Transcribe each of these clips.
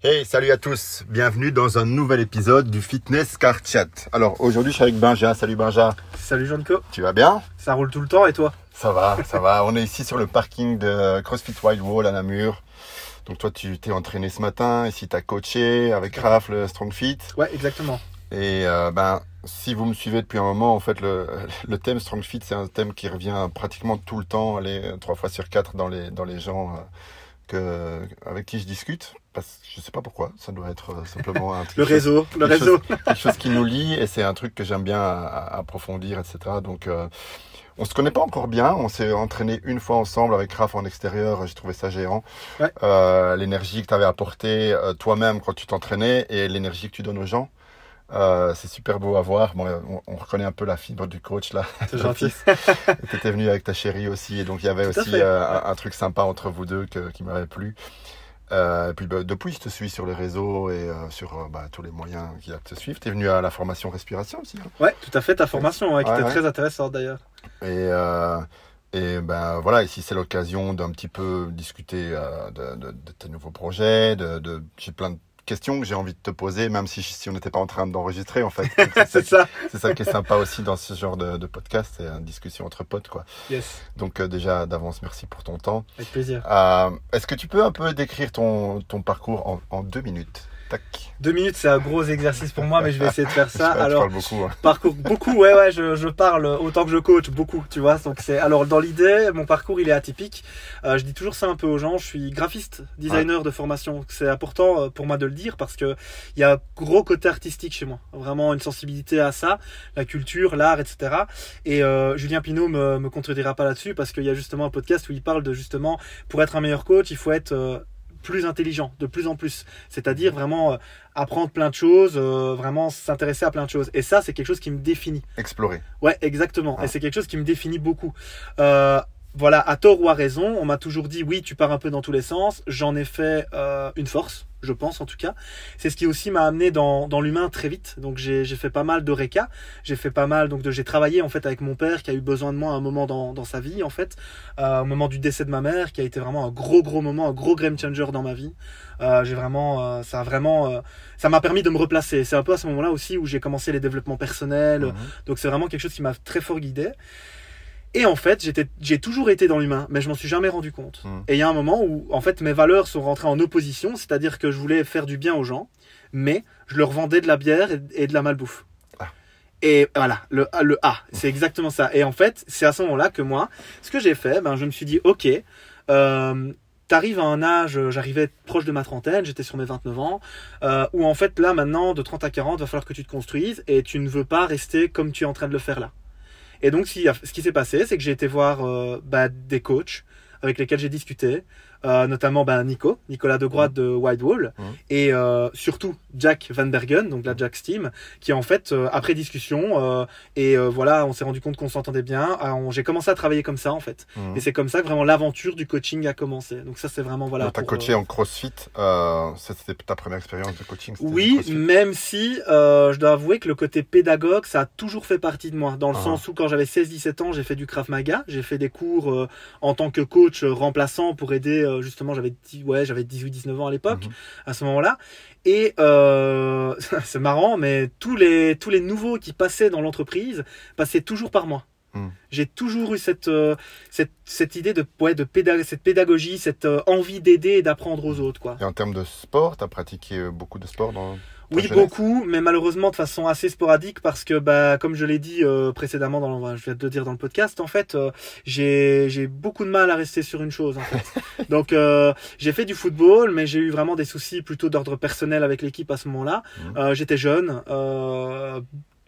Hey, salut à tous. Bienvenue dans un nouvel épisode du Fitness Car Chat. Alors aujourd'hui, je suis avec Benja. Salut Benja. Salut Jean-Co. Tu vas bien? Ça roule tout le temps et toi? Ça va, ça va. On est ici sur le parking de CrossFit Wild Wall à Namur. Donc toi, tu t'es entraîné ce matin. Ici, tu as coaché avec Raph, le Strong Fit. Ouais, exactement. Et euh, ben, si vous me suivez depuis un moment, en fait, le, le thème Strong Fit, c'est un thème qui revient pratiquement tout le temps, allez, trois fois sur quatre dans les, dans les gens euh, que, avec qui je discute. Parce, je sais pas pourquoi, ça doit être euh, simplement un Le réseau, le réseau. chose, quelque chose qui nous lie et c'est un truc que j'aime bien à- à approfondir, etc. Donc, euh, on se connaît pas encore bien. On s'est entraîné une fois ensemble avec Raph en extérieur. J'ai trouvé ça géant. Ouais. Euh, l'énergie que tu avais apportée euh, toi-même quand tu t'entraînais et l'énergie que tu donnes aux gens. Euh, c'est super beau à voir. Bon, on, on reconnaît un peu la fibre du coach là. C'est gentil. Tu étais venu avec ta chérie aussi, et donc il y avait Tout aussi euh, un, un truc sympa entre vous deux que- qui m'avait plu. Euh, et puis bah, depuis, je te suis sur les réseaux et euh, sur euh, bah, tous les moyens qu'il y a de te suivre. Tu es venu à la formation respiration aussi. hein. Ouais, tout à fait, ta formation, ouais, qui Ouais, était ouais. très intéressante d'ailleurs. Et, et ben voilà, ici c'est l'occasion d'un petit peu discuter de, de- de tes nouveaux projets. De, de... J'ai plein de questions que j'ai envie de te poser, même si, si on n'était pas en train d'enregistrer en fait. C'est ça. C'est ça qui est sympa aussi dans ce genre de, de podcast, c'est une discussion entre potes quoi. Yes, Donc euh, déjà d'avance, merci pour ton temps. avec plaisir. Euh, Est-ce que tu peux un peu décrire ton, ton parcours en, en deux minutes? Tac. Deux minutes, c'est un gros exercice pour moi, mais je vais essayer de faire ça. tu Alors, parles beaucoup. hein. parcours, beaucoup, ouais, ouais, je, je parle autant que je coach, beaucoup, tu vois. Donc c'est, alors dans l'idée, mon parcours il est atypique. Euh, je dis toujours ça un peu aux gens. Je suis graphiste, designer de formation. C'est important euh, pour moi de le dire parce que il y a un gros côté artistique chez moi. Vraiment une sensibilité à ça, la culture, l'art, etc. Et euh, Julien Pinault me, me contredira pas là-dessus parce qu'il y a justement un podcast où il parle de justement pour être un meilleur coach, il faut être euh, plus intelligent, de plus en plus. C'est-à-dire vraiment euh, apprendre plein de choses, euh, vraiment s'intéresser à plein de choses. Et ça, c'est quelque chose qui me définit. Explorer. Ouais, exactement. Ah. Et c'est quelque chose qui me définit beaucoup. Euh, voilà, à tort ou à raison, on m'a toujours dit oui, tu pars un peu dans tous les sens. J'en ai fait une force, je pense en tout cas. C'est ce qui aussi m'a amené dans, dans l'humain très vite. Donc j'ai j'ai fait pas mal de réca, j'ai fait pas mal donc de j'ai travaillé en fait avec mon père qui a eu besoin de moi à un moment dans, dans sa vie en fait, euh, au moment du décès de ma mère, qui a été vraiment un gros gros moment, un gros game changer dans ma vie. Euh, j'ai vraiment, euh, ça a vraiment, euh, ça m'a permis de me replacer. C'est un peu à ce moment-là aussi où j'ai commencé les développements personnels, Mhm. donc c'est vraiment quelque chose qui m'a très fort guidé. Et en fait, j'ai toujours été dans l'humain, mais je m'en suis jamais rendu compte. Mm. Et il y a un moment où, en fait, mes valeurs sont rentrées en opposition, c'est-à-dire que je voulais faire du bien aux gens, mais je leur vendais de la bière et, et de la malbouffe. Ah. Et voilà, le, A- le A, c'est exactement ça. Et en fait, c'est à ce moment-là que moi, ce que j'ai fait, ben, je me suis dit, ok, euh, T'arrives à un âge, euh, j'arrivais proche de ma trentaine, j'étais sur mes 29 ans, euh, où en fait là maintenant de 30 à 40, va falloir que tu te construises et tu ne veux pas rester comme tu es en train de le faire là. Et donc, ce qui, s'est passé, c'est que j'ai été voir euh, bah, des coachs avec lesquels j'ai discuté, notamment bah, Nico, Nicolas Degroite de Wide Wall, Mhm. et euh, surtout Jack Van Bergen, donc la Jack's Team, qui en fait, euh, après discussion, euh, et euh, voilà, on s'est rendu compte qu'on s'entendait bien, j'ai commencé à travailler comme ça en fait. Mhm. Et c'est comme ça que vraiment l'aventure du coaching a commencé. Donc ça, c'est vraiment voilà. T'as pour, coaché euh, en CrossFit. Euh, c'était ta première expérience de coaching. Oui, même si euh, je dois avouer que le côté pédagogue, ça a toujours fait partie de moi. Dans le Ah. sens où quand j'avais 16-17 ans, j'ai fait du Krav Maga, j'ai fait des cours euh, en tant que coach euh, remplaçant pour aider euh, justement, j'avais ouais, j'avais 18-19 ans à l'époque, Mhm. à ce moment-là. Et euh, c'est marrant, mais tous les tous les nouveaux qui passaient dans l'entreprise passaient toujours par moi. Mm. J'ai toujours eu cette, euh, cette cette idée de ouais, de pédag- cette pédagogie, cette euh, envie d'aider et d'apprendre aux autres quoi. Et en termes de sport, t'as pratiqué euh, beaucoup de sport dans. Oui, jeunesse beaucoup, mais malheureusement de façon assez sporadique parce que, bah, comme je l'ai dit euh, précédemment, dans, le- je vais te le dire dans le podcast, en fait, euh, j'ai j'ai beaucoup de mal à rester sur une chose. En fait. Donc, euh, j'ai fait du football, mais j'ai eu vraiment des soucis plutôt d'ordre personnel avec l'équipe à ce moment-là. Mhm. Euh, J'étais jeune. Euh,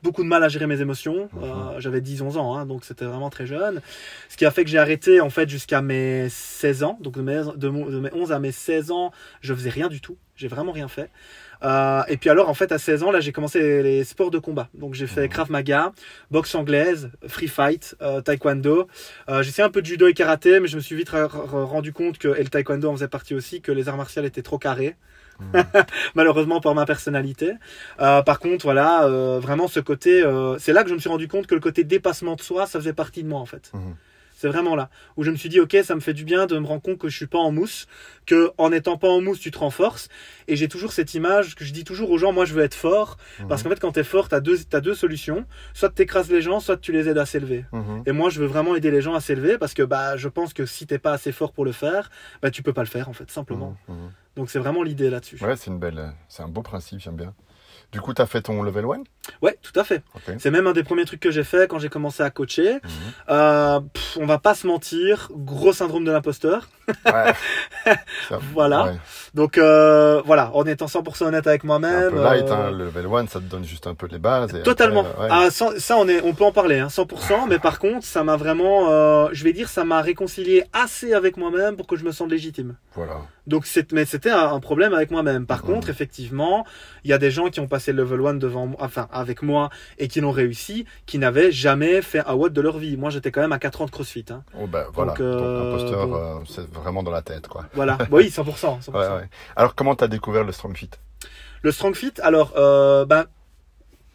Beaucoup de mal à gérer mes émotions. Mhm. Euh, J'avais 10-11 ans, hein, donc c'était vraiment très jeune. Ce qui a fait que j'ai arrêté en fait jusqu'à mes 16 ans. Donc de mes, de mes 11 à mes 16 ans, je faisais rien du tout. J'ai vraiment rien fait. Euh, et puis alors en fait à 16 ans là j'ai commencé les, sports de combat. Donc j'ai fait Mhm. Krav Maga, boxe anglaise, free fight, euh, taekwondo. Euh, j'ai fait un peu de judo et karaté mais je me suis vite rendu compte que et le taekwondo en faisait partie aussi que les arts martiaux étaient trop carrés. Mhm. Malheureusement pour ma personnalité. Euh, par contre voilà euh, vraiment ce côté euh, c'est là que je me suis rendu compte que le côté dépassement de soi ça faisait partie de moi en fait. Mhm. C'est vraiment là où je me suis dit ok, ça me fait du bien de me rendre compte que je suis pas en mousse, que en étant pas en mousse, tu te renforces. Et j'ai toujours cette image que je dis toujours aux gens, moi je veux être fort, parce Mhm. qu'en fait quand tu es fort, tu as deux, t'as deux solutions. Soit tu écrases les gens, soit tu les aides à s'élever. Mhm. Et moi je veux vraiment aider les gens à s'élever parce que bah je pense que si t'es pas assez fort pour le faire, bah tu peux pas le faire en fait, simplement. Mhm. Donc c'est vraiment l'idée là-dessus. Ouais, c'est une belle, c'est un beau principe, j'aime bien. Du coup, tu as fait ton level 1 Ouais, tout à fait. C'est même un des premiers trucs que j'ai fait quand j'ai commencé à coacher. Mhm. Euh, pff, on va pas se mentir, gros syndrome de l'imposteur. Ouais. Voilà. ouais. Donc euh, voilà, en étant 100% honnête avec C'est un moi-même. peu light, euh, hein, le level 1, ça te donne juste un peu les bases. et Totalement. après, ouais. Ah, sans- ça, on, est, on peut en parler, hein, 100%. mais par contre, ça m'a vraiment, je vais dire, ça m'a réconcilié assez avec moi-même pour que je me sente légitime. Voilà. Donc, c'est, mais c'était un, un problème avec moi-même. Par contre, effectivement, il y a des gens qui ont passé le level 1 devant enfin, avec moi, et qui l'ont réussi, qui n'avaient jamais fait un WOD de leur vie. Moi, j'étais quand même à 4 ans de CrossFit. Hein. Oh, bah, voilà. Donc, euh, imposteur, bon. euh, c'est vraiment dans la tête, quoi. Voilà. oui, 100%. 100%. Ouais, ouais. Alors, comment tu as découvert le Strong Fit? Le Strong Fit, alors, euh, ben,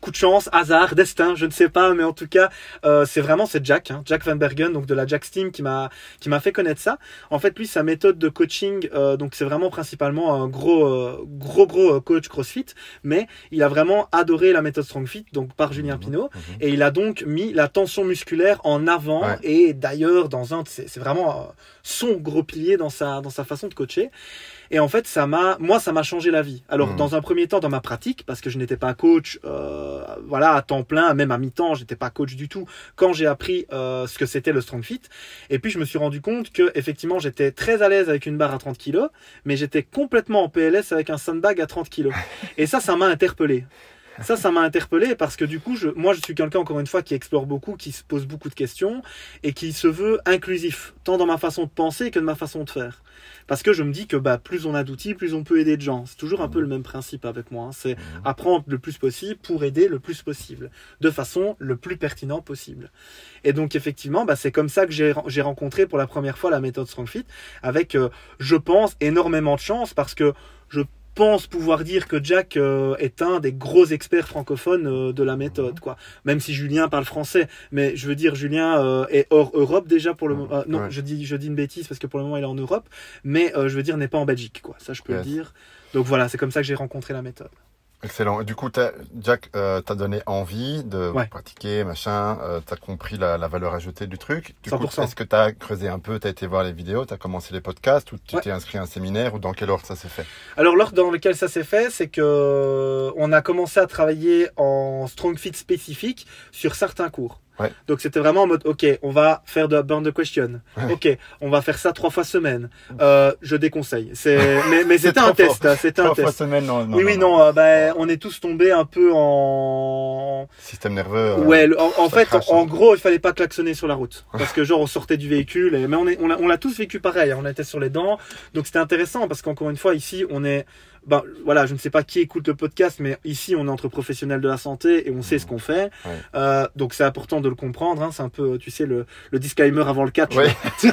coup de chance, hasard, destin, je ne sais pas, mais en tout cas, euh, c'est vraiment c'est Jack, hein, Jack Van Bergen, donc de la Jack Steam, qui m'a qui m'a fait connaître ça. En fait, lui, sa méthode de coaching, euh, donc c'est vraiment principalement un gros euh, gros gros euh, coach CrossFit, mais il a vraiment adoré la méthode Strong Fit, donc par Julien Mhm, Pinault. mhm. Et il a donc mis la tension musculaire en avant Ouais. et d'ailleurs dans un c'est c'est vraiment euh, son gros pilier dans sa dans sa façon de coacher. Et en fait, ça m'a moi ça m'a changé la vie. Alors Mhm. dans un premier temps dans ma pratique parce que je n'étais pas coach euh, voilà à temps plein, même à mi-temps, j'étais pas coach du tout quand j'ai appris euh, ce que c'était le Strong Fit. Et puis je me suis rendu compte que effectivement, j'étais très à l'aise avec une barre à 30 kg, mais j'étais complètement en PLS avec un sandbag à 30 kg. Et ça ça m'a interpellé. Ça, ça m'a interpellé parce que du coup, je, moi, je suis quelqu'un, encore une fois, qui explore beaucoup, qui se pose beaucoup de questions et qui se veut inclusif, tant dans ma façon de penser que de ma façon de faire. Parce que je me dis que bah, plus on a d'outils, plus on peut aider de gens. C'est toujours un peu le même principe avec moi. hein. C'est Mhm. apprendre le plus possible pour aider le plus possible, de façon le plus pertinent possible. Et donc effectivement, bah, c'est comme ça que j'ai j'ai rencontré pour la première fois la méthode StrongFit, avec, euh, je pense, énormément de chance, parce que je pense pouvoir dire que Jack euh, est un des gros experts francophones euh, de la méthode, quoi. Même si Julien parle français, mais je veux dire, Julien euh, est hors Europe déjà pour le Mhm. moment. euh, non, Ouais. je dis, je dis une bêtise parce que pour le moment il est en Europe, mais euh, je veux dire n'est pas en Belgique, quoi. Ça, je peux Yes. le dire. Donc voilà, c'est comme ça que j'ai rencontré la méthode. Excellent. Et du coup, t'as- Jack euh, t'a donné envie de Ouais. pratiquer, machin. Euh, t'as compris la, la valeur ajoutée du truc. Du coup, 100%. est-ce que t'as creusé un peu, t'as été voir les vidéos, t'as commencé les podcasts, ou tu Ouais. t'es inscrit à un séminaire, ou dans quel ordre ça s'est fait? Alors l'ordre dans lequel ça s'est fait, c'est que euh, on a commencé à travailler en strong fit spécifique sur certains cours. Ouais. Donc c'était vraiment en mode, ok, on va faire de burn the question. Ouais. Ok, on va faire ça trois fois semaine. Euh, je déconseille. C'est, mais, mais c'était un test. hein, C'était un Trois fois test. semaine, non, non. oui, oui, non. euh, ben, on est tous tombés un peu en. Système nerveux. euh, Ouais, le- en, fait, crache, en gros, il fallait pas klaxonner sur la route. Parce que genre, on sortait du véhicule, et, mais on est, on l'a, on l'a tous vécu pareil, hein, on était sur les dents. Donc c'était intéressant parce qu'encore une fois, ici, on est, ben, voilà, je ne sais pas qui écoute le podcast, mais ici, on est entre professionnels de la santé et on sait ce qu'on fait. Ouais. Euh, donc c'est important de le comprendre, hein, c'est un peu, tu sais, le, le disclaimer avant le catch. Ouais.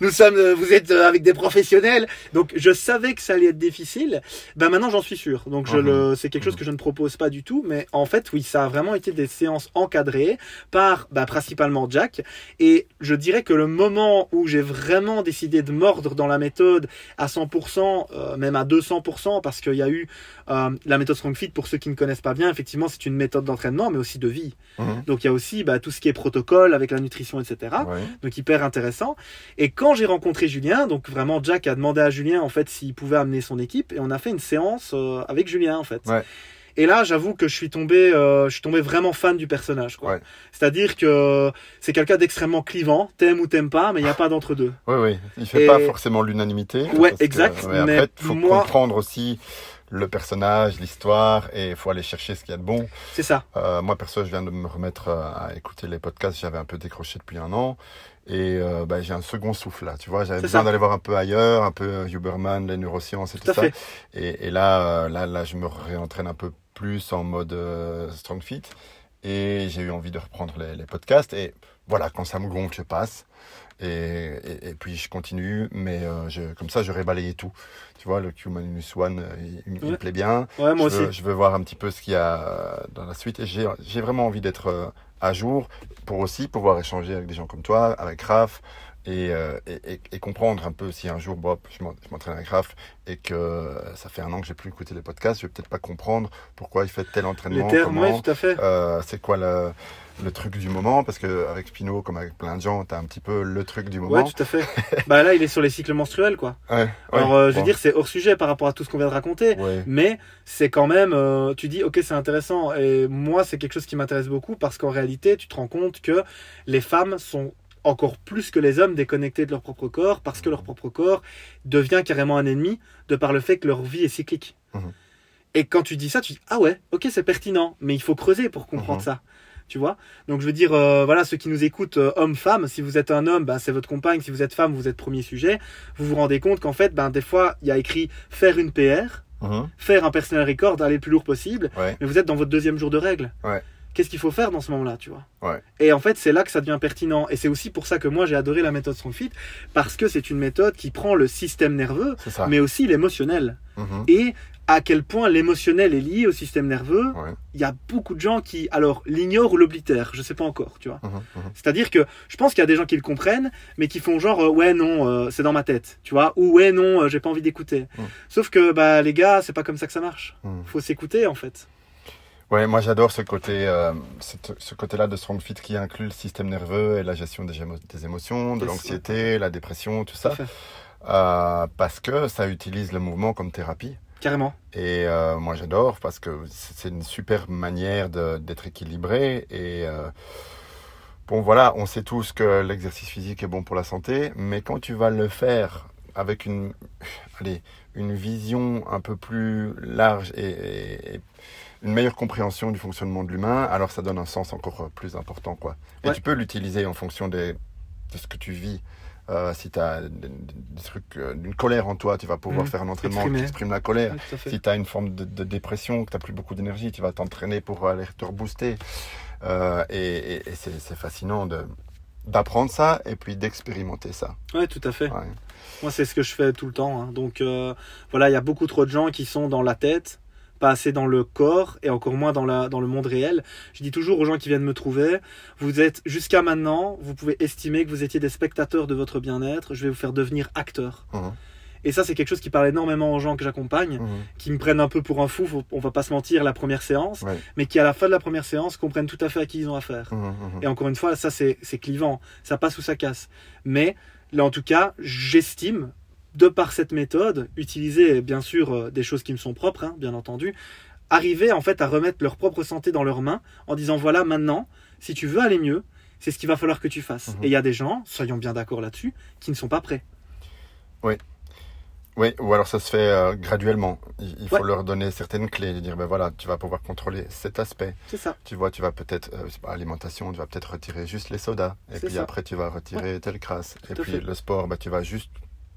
Nous sommes, euh, vous êtes euh, avec des professionnels. Donc je savais que ça allait être difficile. Ben maintenant j'en suis sûr. Donc je Mhm. le, c'est quelque chose que je ne propose pas du tout. Mais en fait oui, ça a vraiment été des séances encadrées par bah, principalement Jack. Et je dirais que le moment où j'ai vraiment décidé de mordre dans la méthode à 100%, euh, même à 200%, parce qu'il y a eu euh, la méthode Strong Fit, pour ceux qui ne connaissent pas bien, effectivement c'est une méthode d'entraînement, mais aussi de vie. Mhm. Donc il y a aussi bah, tout ce qui est protocole avec la nutrition, etc. Ouais. Donc hyper intéressant. Et quand j'ai rencontré Julien, donc vraiment Jack a demandé à Julien en fait s'il pouvait amener son équipe et on a fait une séance euh, avec Julien en fait. Ouais. Et là, j'avoue que je suis tombé, euh, je suis tombé vraiment fan du personnage. quoi. Ouais. C'est-à-dire que c'est quelqu'un d'extrêmement clivant, t'aimes ou t'aimes pas, mais il n'y a pas d'entre deux. Oui, oui. Il fait Et- pas forcément l'unanimité. Ouais, que, exact, ouais, mais après, il faut moi- comprendre aussi le personnage, l'histoire, et il faut aller chercher ce qu'il y a de bon. C'est ça. Euh, moi, perso, je viens de me remettre euh, à écouter les podcasts. J'avais un peu décroché depuis un an. Et euh, bah, j'ai un second souffle là, tu vois. J'avais besoin d'aller voir un peu ailleurs, un peu Huberman, les neurosciences et tout, ça. Et, et là, euh, là, là, je me réentraîne un peu plus en mode euh, strong fit. Et j'ai eu envie de reprendre les, les podcasts. Et voilà, quand ça me gonfle, je passe. Et, et, et puis je continue, mais euh, je, comme ça, j'aurais balayé tout. Tu vois, le Q Minus One, euh, il, il me plaît bien. Ouais, moi je, aussi. veux, je veux voir un petit peu ce qu'il y a dans la suite. Et j'ai j'ai vraiment envie d'être euh, à jour pour aussi pouvoir échanger avec des gens comme toi, avec Raph, et, euh, et, comprendre un peu si un jour, Bob, je m'en- je m'entraîne avec Raph, et que euh, ça fait un an que j'ai plus écouté les podcasts, je vais peut-être pas comprendre pourquoi il fait tel Les entraînement, termes, comment, oui, tout à fait. euh, c'est quoi le, le truc du moment, parce que avec Spino, comme avec plein de gens, t'as un petit peu le truc du moment. Ouais, tout à fait. bah là, il est sur les cycles menstruels, quoi. Ouais, ouais, Alors, euh, je veux bon, dire, c'est hors sujet par rapport à tout ce qu'on vient de raconter. ouais. Mais c'est quand même, euh, tu dis, ok, c'est intéressant. Et moi, c'est quelque chose qui m'intéresse beaucoup parce qu'en réalité, tu te rends compte que les femmes sont encore plus que les hommes déconnectés de leur propre corps parce que leur propre corps devient carrément un ennemi de par le fait que leur vie est cyclique. Mhm. Et quand tu dis ça, tu dis, ah ouais, ok, c'est pertinent, mais il faut creuser pour comprendre Mhm. ça. Tu vois Donc je veux dire, euh, voilà, ceux qui nous écoutent, euh, hommes-femmes, si vous êtes un homme, ben, c'est votre compagne, si vous êtes femme, vous êtes premier sujet, vous vous rendez compte qu'en fait, ben, des fois, il y a écrit faire une PR, Mhm. faire un personal record, aller le plus lourd possible, Ouais. mais vous êtes dans votre deuxième jour de règle. Ouais. Qu'est-ce qu'il faut faire dans ce moment-là, tu vois? Ouais. Et en fait, c'est là que ça devient pertinent. Et c'est aussi pour ça que moi, j'ai adoré la méthode StrongFit, parce que c'est une méthode qui prend le système nerveux, mais aussi l'émotionnel. Mhm. Et à quel point l'émotionnel est lié au système nerveux, Ouais. il y a beaucoup de gens qui, alors, l'ignorent ou l'oblitèrent, je sais pas encore, tu vois. Mhm. Mhm. C'est-à-dire que je pense qu'il y a des gens qui le comprennent, mais qui font genre, euh, ouais, non, euh, c'est dans ma tête, tu vois, ou ouais, non, euh, j'ai pas envie d'écouter. Mm. Sauf que, bah, les gars, c'est pas comme ça que ça marche. Mhm. Faut s'écouter, en fait. Ouais, moi j'adore ce côté, euh, cette- ce côté-là de Strong Fit qui inclut le système nerveux et la gestion des, émo- des émotions, de l'anxiété, la dépression, tout ça. Euh, parce que ça utilise le mouvement comme thérapie. Carrément. Et euh, moi j'adore parce que c'est une super manière d'être équilibré et euh, bon voilà, on sait tous que l'exercice physique est bon pour la santé, mais quand tu vas le faire avec une, allez, une vision un peu plus large et, et- et une meilleure compréhension du fonctionnement de l'humain, alors ça donne un sens encore plus important quoi. Et Ouais. tu peux l'utiliser en fonction des, de ce que tu vis. Euh, si tu as des, des trucs, euh, une colère en toi, tu vas pouvoir Mhm. faire un entraînement Exprimer. qui exprime la colère. Si tu as une forme de, de dépression, que tu n'as plus beaucoup d'énergie, tu vas t'entraîner pour aller te rebooster. Euh, et et- et c'est fascinant de d'apprendre ça et puis d'expérimenter ça. Ouais, tout à fait. Ouais. Moi, c'est ce que je fais tout le temps. hein. Donc, euh, voilà, il y a beaucoup trop de gens qui sont dans la tête, pas assez dans le corps et encore moins dans, la, dans le monde réel. Je dis toujours aux gens qui viennent me trouver, vous êtes, jusqu'à maintenant, vous pouvez estimer que vous étiez des spectateurs de votre bien-être. Je vais vous faire devenir acteur. Et ça, c'est quelque chose qui parle énormément aux gens que j'accompagne, qui me prennent un peu pour un fou, faut- on va pas se mentir, la première séance, Ouais. mais qui à la fin de la première séance comprennent tout à fait à qui ils ont affaire. Et encore une fois, ça c'est clivant, ça passe ou ça casse. Mais là en tout cas, j'estime, de par cette méthode, utiliser bien sûr euh, des choses qui me sont propres, hein, bien entendu, arriver en fait à remettre leur propre santé dans leurs mains en disant voilà maintenant, si tu veux aller mieux, c'est ce qu'il va falloir que tu fasses. Mhm. Et il y a des gens, soyons bien d'accord là-dessus, qui ne sont pas prêts. Oui, ou alors ça se fait euh, graduellement. Il, il faut Ouais. leur donner certaines clés, dire ben voilà, tu vas pouvoir contrôler cet aspect. C'est ça. Tu vois, tu vas peut-être, euh, c'est pas, alimentation, tu vas peut-être retirer juste les sodas. Et puis ça. après, tu vas retirer telle crasse. Et Tout puis fait. le sport, bah, tu vas juste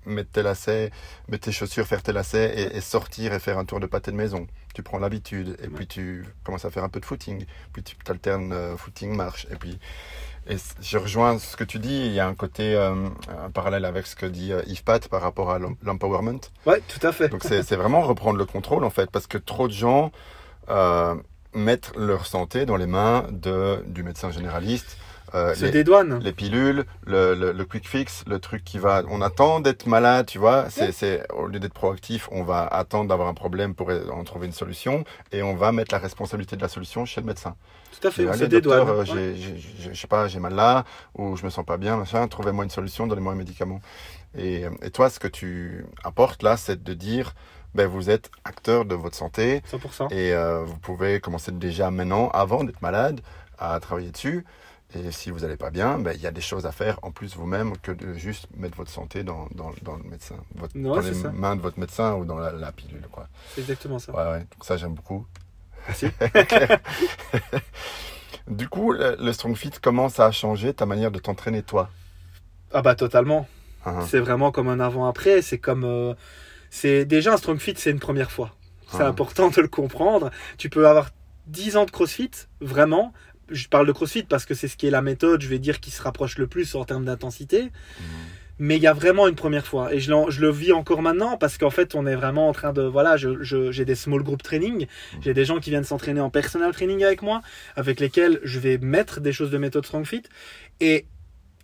mettre tes lacets, mettre tes chaussures, faire tes lacets et, et sortir et faire un tour de pâté de maison. Tu prends l'habitude et puis tu commences à faire un peu de footing. Puis tu alternes euh, footing, marche. Et puis, et je rejoins ce que tu dis. Il y a un côté, euh, un parallèle avec ce que dit euh, Yves Pat par rapport à l'em- l'empowerment. Ouais, tout à fait. Donc c'est c'est vraiment reprendre le contrôle en fait, parce que trop de gens mettent leur santé dans les mains de, du médecin généraliste. Euh, Se les, dédouane. les pilules, le, le, le quick fix, le truc qui va... On attend d'être malade, tu vois. C'est, c'est, au lieu d'être proactif, on va attendre d'avoir un problème pour en trouver une solution et on va mettre la responsabilité de la solution chez le médecin. Tout à fait, Dire, on se Allez, dédouane. docteur, euh, Ouais. j'ai, j'ai, j'ai- je sais pas, j'ai mal là, ou je me sens pas bien, machin, trouvez-moi une solution, donnez-moi un médicament. Et, euh, et toi, ce que tu apportes là, c'est de dire, ben, vous êtes acteur de votre santé, 100%. et euh, vous pouvez commencer déjà maintenant, avant d'être malade, à travailler dessus. Et si vous n'allez pas bien, ben, il y a des choses à faire en plus vous-même que de juste mettre votre santé dans, dans, dans le médecin, votre, dans les ça. mains de votre médecin ou dans la, la pilule. Quoi. C'est exactement ça. Ouais, ouais. Donc ça, j'aime beaucoup. Merci. Du coup, le, le Strong Fit commence à changer ta manière de t'entraîner toi? Ah bah totalement. Hein. C'est vraiment comme un avant-après. C'est comme. euh, c'est Déjà, un Strong Fit, c'est une première fois. C'est Ah. important de le comprendre. Tu peux avoir 10 ans de CrossFit, vraiment. Je parle de CrossFit parce que c'est ce qui est la méthode, je vais dire, qui se rapproche le plus en termes d'intensité. Mhm. Mais il y a vraiment une première fois. Et je, le vis encore maintenant parce qu'en fait, on est vraiment en train de. Voilà, je- je- j'ai des small group training. J'ai des gens qui viennent s'entraîner en personal training avec moi, avec lesquels je vais mettre des choses de méthode Strong Fit. Et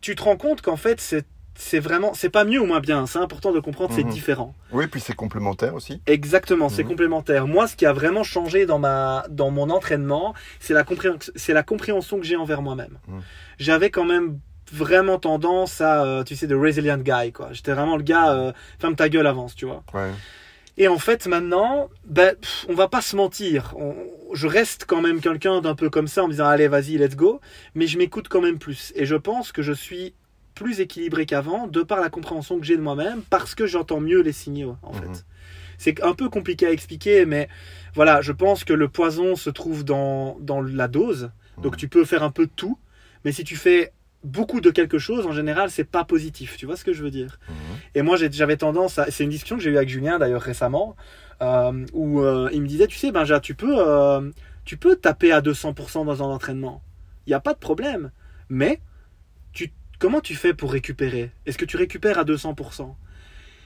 tu te rends compte qu'en fait, c'est. C'est vraiment, c'est pas mieux ou moins bien. C'est important de comprendre, c'est Mhm. différent. Oui, puis c'est complémentaire aussi. Exactement, c'est Mhm. complémentaire. Moi, ce qui a vraiment changé dans ma, dans mon entraînement, c'est la compréhension, c'est la compréhension que j'ai envers moi-même. Mhm. J'avais quand même vraiment tendance à, euh, tu sais, de resilient guy, quoi. J'étais vraiment le gars, euh, ferme ta gueule, avance, tu vois. Ouais. Et en fait, maintenant, ben, pff, on va pas se mentir. On- je reste quand même quelqu'un d'un peu comme ça en me disant, allez, vas-y, let's go. Mais je m'écoute quand même plus. Et je pense que je suis plus équilibré qu'avant de par la compréhension que j'ai de moi-même parce que j'entends mieux les signaux, en Mhm. fait. C'est un peu compliqué à expliquer, mais voilà, je pense que le poison se trouve dans, dans la dose. Donc Mhm. tu peux faire un peu de tout, mais si tu fais beaucoup de quelque chose, en général, c'est pas positif. Tu vois ce que je veux dire? Mhm. Et moi, j'avais tendance à. C'est une discussion que j'ai eue avec Julien d'ailleurs récemment, euh, où euh, il me disait, tu sais, Benja, tu peux, euh, tu peux taper à 200% dans un entraînement. Il n'y a pas de problème. Mais comment tu fais pour récupérer? Est-ce que tu récupères à 200%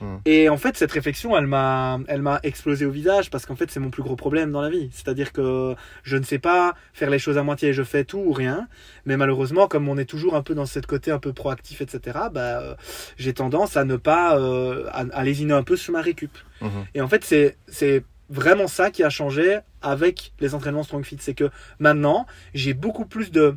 Hmm. Et en fait, cette réflexion, elle m'a, elle m'a explosé au visage parce qu'en fait, c'est mon plus gros problème dans la vie. C'est-à-dire que je ne sais pas faire les choses à moitié et je fais tout ou rien. Mais malheureusement, comme on est toujours un peu dans cette côté un peu proactif, etc., bah, euh, j'ai tendance à ne pas, euh, à, à lésiner un peu sur ma récup. Mhm. Et en fait, c'est, c'est vraiment ça qui a changé avec les entraînements Strong Fit. C'est que maintenant, j'ai beaucoup plus de,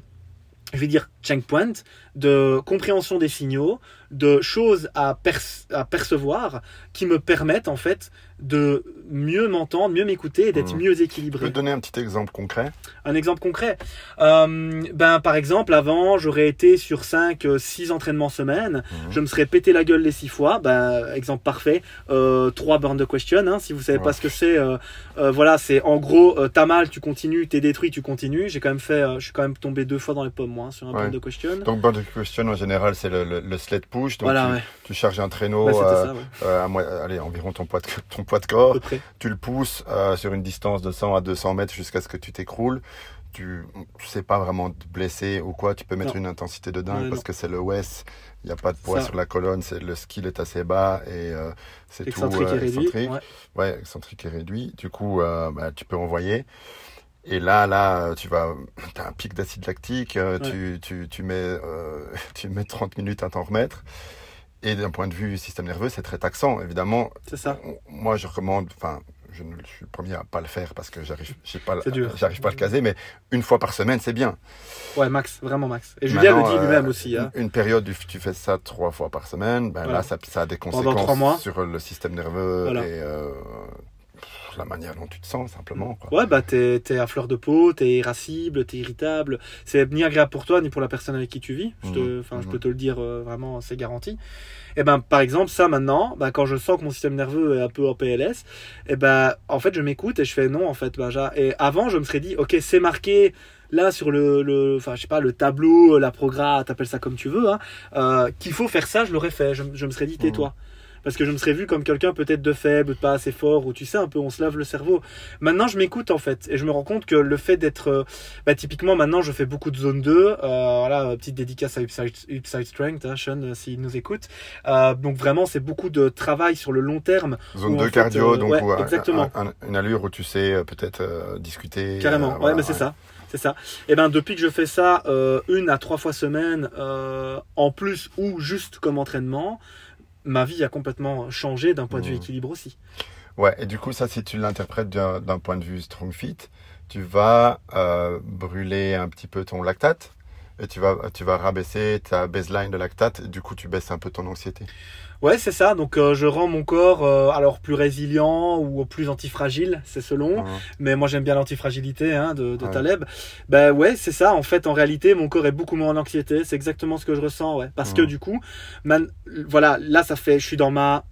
je vais dire, checkpoint, de compréhension des signaux, de choses à, perce- à percevoir qui me permettent en fait de mieux m'entendre, mieux m'écouter et d'être Mhm. mieux Tu peux équilibré. donner un petit exemple concret Un exemple concret. Euh, ben, par exemple, avant, j'aurais été sur 5, 6 entraînements semaine. Mhm. Je me serais pété la gueule les 6 fois. Ben, exemple parfait. Euh, 3 burn de question. Hein, si vous savez Ouais. pas ce que c'est, euh, euh, voilà, c'est en gros, euh, t'as mal, tu continues, t'es détruit, tu continues. J'ai quand même fait, euh, je suis quand même tombé deux fois dans les pommes, moi, hein, sur un Ouais. burn question. Donc, the question, en général, c'est le, le, le sled push. Donc, voilà, tu, ouais. tu charges un traîneau c'était euh, ça, ouais, euh, à allez, environ ton poids, de, ton poids de corps. Tu le pousses euh, sur une distance de 100 à 200 mètres jusqu'à ce que tu t'écroules. Tu ne sais pas vraiment te blesser ou quoi. Tu peux mettre Non. une intensité de dingue Ouais, parce non. que c'est le West. Il n'y a pas de poids Ça. sur la colonne. C'est, le skill est assez bas et c'est tout Excentrique et réduit. excentrique. ouais. Excentrique et réduit. Du coup, bah, tu peux envoyer. Et là, là, tu vas, as un pic d'acide lactique. euh, Ouais. tu, tu, tu mets, euh, tu mets 30 minutes à t'en remettre. Et d'un point de vue système nerveux, c'est très taxant. Évidemment, C'est ça. moi, je recommande, enfin, je ne suis le premier à pas le faire parce que j'arrive, pas, j'arrive pas à le caser, mais une fois par semaine, c'est bien. Ouais, max, vraiment max. Et Julien le dit lui-même euh, aussi. Hein. Une, une période où tu fais ça trois fois par semaine, ben Voilà. là, ça, ça a des conséquences sur le système nerveux Voilà. et euh, la manière dont tu te sens, simplement. Quoi. Ouais, bah t'es à fleur de peau, t'es irascible, t'es irritable. C'est ni agréable pour toi ni pour la personne avec qui tu vis. Je, te, enfin, je Mhm. peux te le dire euh, vraiment, c'est garanti. Et ben, par exemple, ça maintenant, bah, quand je sens que mon système nerveux est un peu en PLS, et ben, en fait, je m'écoute et je fais non, en fait, ben, Et avant, je me serais dit, ok, c'est marqué là sur le, le, enfin, je sais pas, le tableau, la programme, t'appelles ça comme tu veux, hein, euh, qu'il faut faire ça, je l'aurais fait. Je, je me serais dit, tais-toi. Parce que je me serais vu comme quelqu'un peut-être de faible, de pas assez fort, ou tu sais, un peu, on se lave le cerveau. Maintenant, je m'écoute en fait, et je me rends compte que le fait d'être, euh, bah, typiquement maintenant, je fais beaucoup de zone 2. Euh, voilà, petite dédicace à Upside, Upside Strength, hein, Sean, euh, s'il nous écoute. Euh, donc vraiment, c'est beaucoup de travail sur le long terme. Zone Ou en 2 fait, cardio, euh, donc ouais, un- exactement. un- un- une allure où tu sais euh, peut-être euh, discuter. Carrément, euh, ouais, voilà, mais c'est ça. C'est ça. Et ben depuis que je fais ça euh, une à trois fois semaine, euh, en plus ou juste comme entraînement, ma vie a complètement changé d'un point de vue Mhm. équilibre aussi. Ouais, et du coup, ça, si tu l'interprètes d'un d'un point de vue strong fit, tu vas euh, brûler un petit peu ton lactate et tu vas, tu vas rabaisser ta baseline de lactate et du coup, tu baisses un peu ton anxiété. Ouais, c'est ça. Donc euh, je rends mon corps euh, alors plus résilient ou plus antifragile, c'est selon. Mais moi j'aime bien l'antifragilité hein, de, de Ouais. Taleb. Ben ouais, c'est ça. En fait, en réalité, mon corps est beaucoup moins en anxiété. C'est exactement ce que je ressens, ouais. Parce que du coup, man, voilà, là ça fait, je suis dans ma,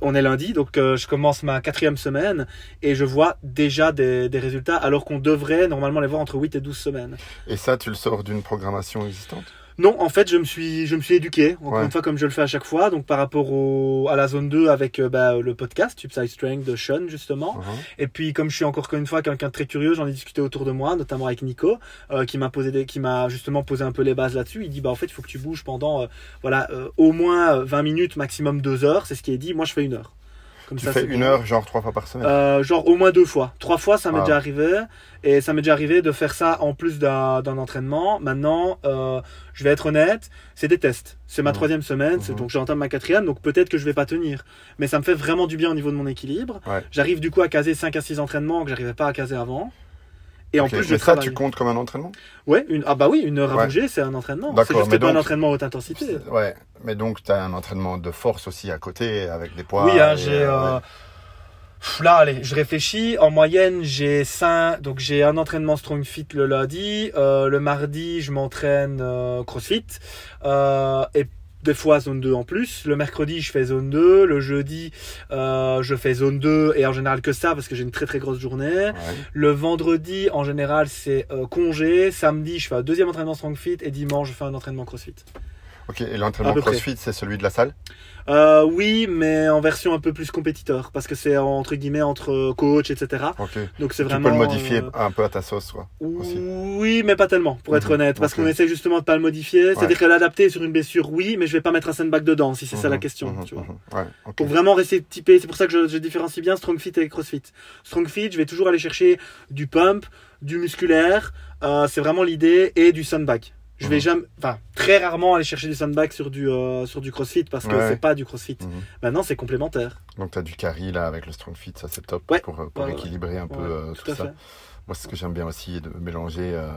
on est lundi, donc euh, je commence ma quatrième semaine et je vois déjà des, des résultats alors qu'on devrait normalement les voir entre 8 et 12 semaines. Et ça, tu le sors d'une programmation existante? Non, en fait, je me suis, je me suis éduqué, encore Ouais. une fois, comme je le fais à chaque fois, donc par rapport au, à la zone 2 avec euh, bah, le podcast, Tubeside Strength de Sean, justement. Mhm. Et puis, comme je suis encore une fois quelqu'un de très curieux, j'en ai discuté autour de moi, notamment avec Nico, euh, qui m'a posé des, qui m'a justement posé un peu les bases là-dessus. Il dit, bah, en fait, il faut que tu bouges pendant, euh, voilà, euh, au moins euh, 20 minutes, maximum 2 heures. C'est ce qui est dit. Moi, je fais une heure. Comme Tu ça, fais une heure, genre trois fois par semaine. Euh, genre au moins deux fois. Trois fois, ça m'est Ah. déjà arrivé. Et ça m'est déjà arrivé de faire ça en plus d'un d'un entraînement. Maintenant, euh, je vais être honnête, c'est des tests. C'est ma Mhm. troisième semaine, Mhm. donc j'entame ma quatrième, donc peut-être que je vais pas tenir. Mais ça me fait vraiment du bien au niveau de mon équilibre. Ouais. J'arrive du coup à caser 5 à 6 entraînements que j'arrivais pas à caser avant. Et en plus, je mais ça, tu comptes comme un entraînement? Ouais, une... ah bah oui, une heure à Ouais. bouger, c'est un entraînement. D'accord, C'est juste mais pas un entraînement à haute intensité. Ouais, mais donc tu as un entraînement de force aussi à côté avec des poids. Oui, hein, j'ai. euh, euh, ouais. Là, allez, je réfléchis. En moyenne, j'ai cinq. Donc, j'ai un entraînement Strong Fit le lundi. Euh, le mardi, je m'entraîne euh, CrossFit. Euh, et des fois zone 2 en plus. Le mercredi, je fais zone 2. Le jeudi, euh, je fais zone 2 et en général que ça parce que j'ai une très très grosse journée. Ouais. Le vendredi, en général, c'est euh, congé. Samedi, je fais un deuxième entraînement Strong Fit et dimanche, je fais un entraînement CrossFit. Ok, et l'entraînement. CrossFit, c'est celui de la salle? Euh, oui, mais en version un peu plus compétiteur parce que c'est entre guillemets entre coach, etc. Ok. Donc c'est Tu vraiment. peux le modifier euh, un peu à ta sauce, quoi. aussi. Oui, mais pas tellement, pour être Mhm, honnête, parce qu'on essaie justement de pas le modifier. C'est-à-dire Ouais. que l'adapter sur une blessure, oui, mais je vais pas mettre un sandbag dedans, si c'est ça la Mhm, question. mhm, tu vois. Ouais, ok. Pour vraiment rester typé, c'est pour ça que je, je différencie bien Strong Fit et CrossFit. Strong Fit, je vais toujours aller chercher du pump, du musculaire, euh, c'est vraiment l'idée, et du sandbag. Je vais Mhm. jamais, enfin, très rarement aller chercher du sandbag sur du, euh, sur du CrossFit parce que Ouais. c'est pas du CrossFit. Mhm. Maintenant, c'est complémentaire. Donc tu as du carry là avec le Strong Fit, ça c'est top Ouais. pour, euh, pour Ouais, équilibrer un peu euh, tout ça. fait. Moi, ce que j'aime bien aussi, de mélanger euh,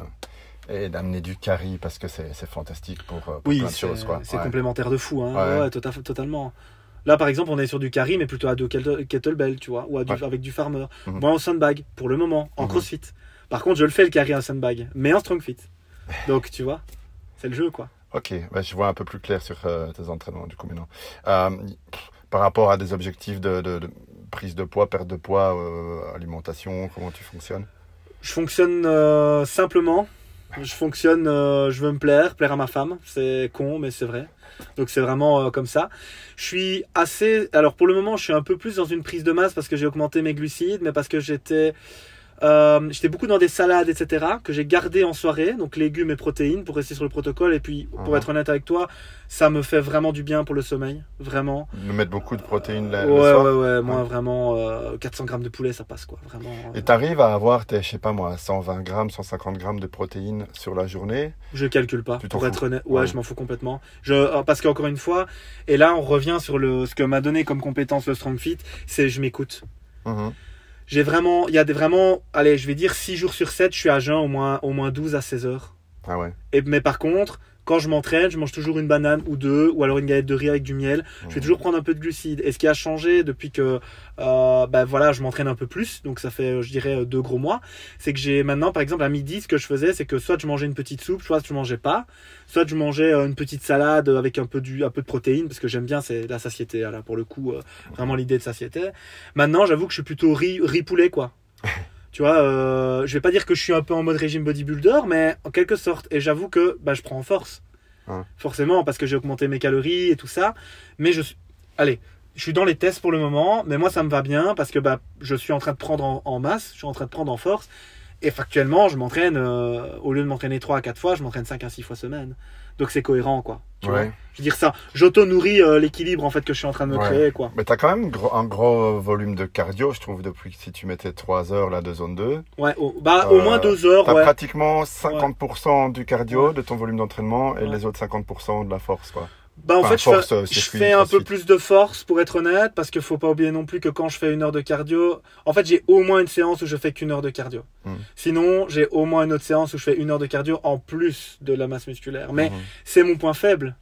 et d'amener du carry parce que c'est c'est fantastique pour, pour Oui, plein de c'est choses. c'est complémentaire de fou, hein. Ouais. Ouais, tout à fait- totalement. Là, par exemple, on est sur du carry, mais plutôt à deux kettle- kettlebell, tu vois, ou à du- Ouais. avec du farmer. Mhm. Moi, en sandbag, pour le moment, en crossfit. Par contre, je le fais le carry en sandbag, mais en strong fit. Donc, tu vois, c'est le jeu, quoi. Ok, je vois un peu plus clair sur euh, tes entraînements du coup maintenant. Euh, par rapport à des objectifs de, de- de prise de poids, perte de poids, euh, alimentation, comment tu fonctionnes? Je fonctionne simplement. Je fonctionne, je veux me plaire, plaire à ma femme. C'est con, mais c'est vrai. Donc c'est vraiment comme ça. Je suis assez. Alors pour le moment, je suis un peu plus dans une prise de masse parce que j'ai augmenté mes glucides, mais parce que j'étais. Euh, j'étais beaucoup dans des salades, etc., que j'ai gardé en soirée, donc légumes et protéines pour rester sur le protocole. Et puis, pour Mhm. être honnête avec toi, ça me fait vraiment du bien pour le sommeil, vraiment. De mettre beaucoup de protéines le, le ouais, soir ouais, ouais, moi Ouais. vraiment euh, 400 grammes de poulet, ça passe quoi, vraiment. Et tu arrives à avoir tes, je sais pas moi, 120 grammes, 150 grammes de protéines sur la journée? Je calcule pas, pour être honnête. Ouais, Ouais. je m'en fous complètement. Je, euh, parce qu'encore une fois, et là on revient sur le, ce que m'a donné comme compétence le Strong Fit, c'est je m'écoute. Mhm. J'ai vraiment, il y a des vraiment, allez, je vais dire 6 jours sur 7, je suis à jeun au moins, au moins 12 à 16 heures. Ah ouais. Et, mais par contre, quand je m'entraîne, je mange toujours une banane ou deux, ou alors une galette de riz avec du miel. Je vais Mhm. toujours prendre un peu de glucides. Et ce qui a changé depuis que euh, bah voilà, je m'entraîne un peu plus, donc ça fait, je dirais, euh, deux gros mois, c'est que j'ai maintenant, par exemple, à midi, ce que je faisais, c'est que soit je mangeais une petite soupe, soit je mangeais pas, soit je mangeais euh, une petite salade avec un peu, du, un peu de protéines, parce que j'aime bien, c'est la satiété, là, pour le coup, euh, vraiment l'idée de satiété. Maintenant, j'avoue que je suis plutôt riz, riz poulet, quoi. Tu vois, euh, je vais pas dire que je suis un peu en mode régime bodybuilder, mais en quelque sorte. Et j'avoue que bah, je prends en force. Forcément, parce que j'ai augmenté mes calories et tout ça. Mais je suis. Allez, je suis dans les tests pour le moment, mais moi ça me va bien parce que bah, je suis en train de prendre en, en masse, je suis en train de prendre en force. Et factuellement, je m'entraîne, euh, au lieu de m'entraîner 3 à 4 fois, je m'entraîne 5 à 6 fois semaine. Donc c'est cohérent, quoi. Tu vois Ouais. je veux dire ça, j'auto-nourris euh, l'équilibre en fait que je suis en train de me Ouais. créer, quoi. Mais tu as quand même gros- un gros volume de cardio, je trouve, depuis que si tu mettais 3 heures là de zone 2. Ouais, au, bah, au Euh, moins 2 heures, Tu as ouais. pratiquement 50% du cardio de ton volume d'entraînement et les autres 50% de la force. quoi. Bah en Enfin, fait, je fais, euh, je circuit, fais un peu plus de force pour être honnête, parce qu'il faut pas oublier non plus que quand je fais une heure de cardio, en fait j'ai au moins une séance où je fais qu'une heure de cardio. Mm. Sinon, j'ai au moins une autre séance où je fais une heure de cardio en plus de la masse musculaire. Mais Mhm. c'est mon point faible.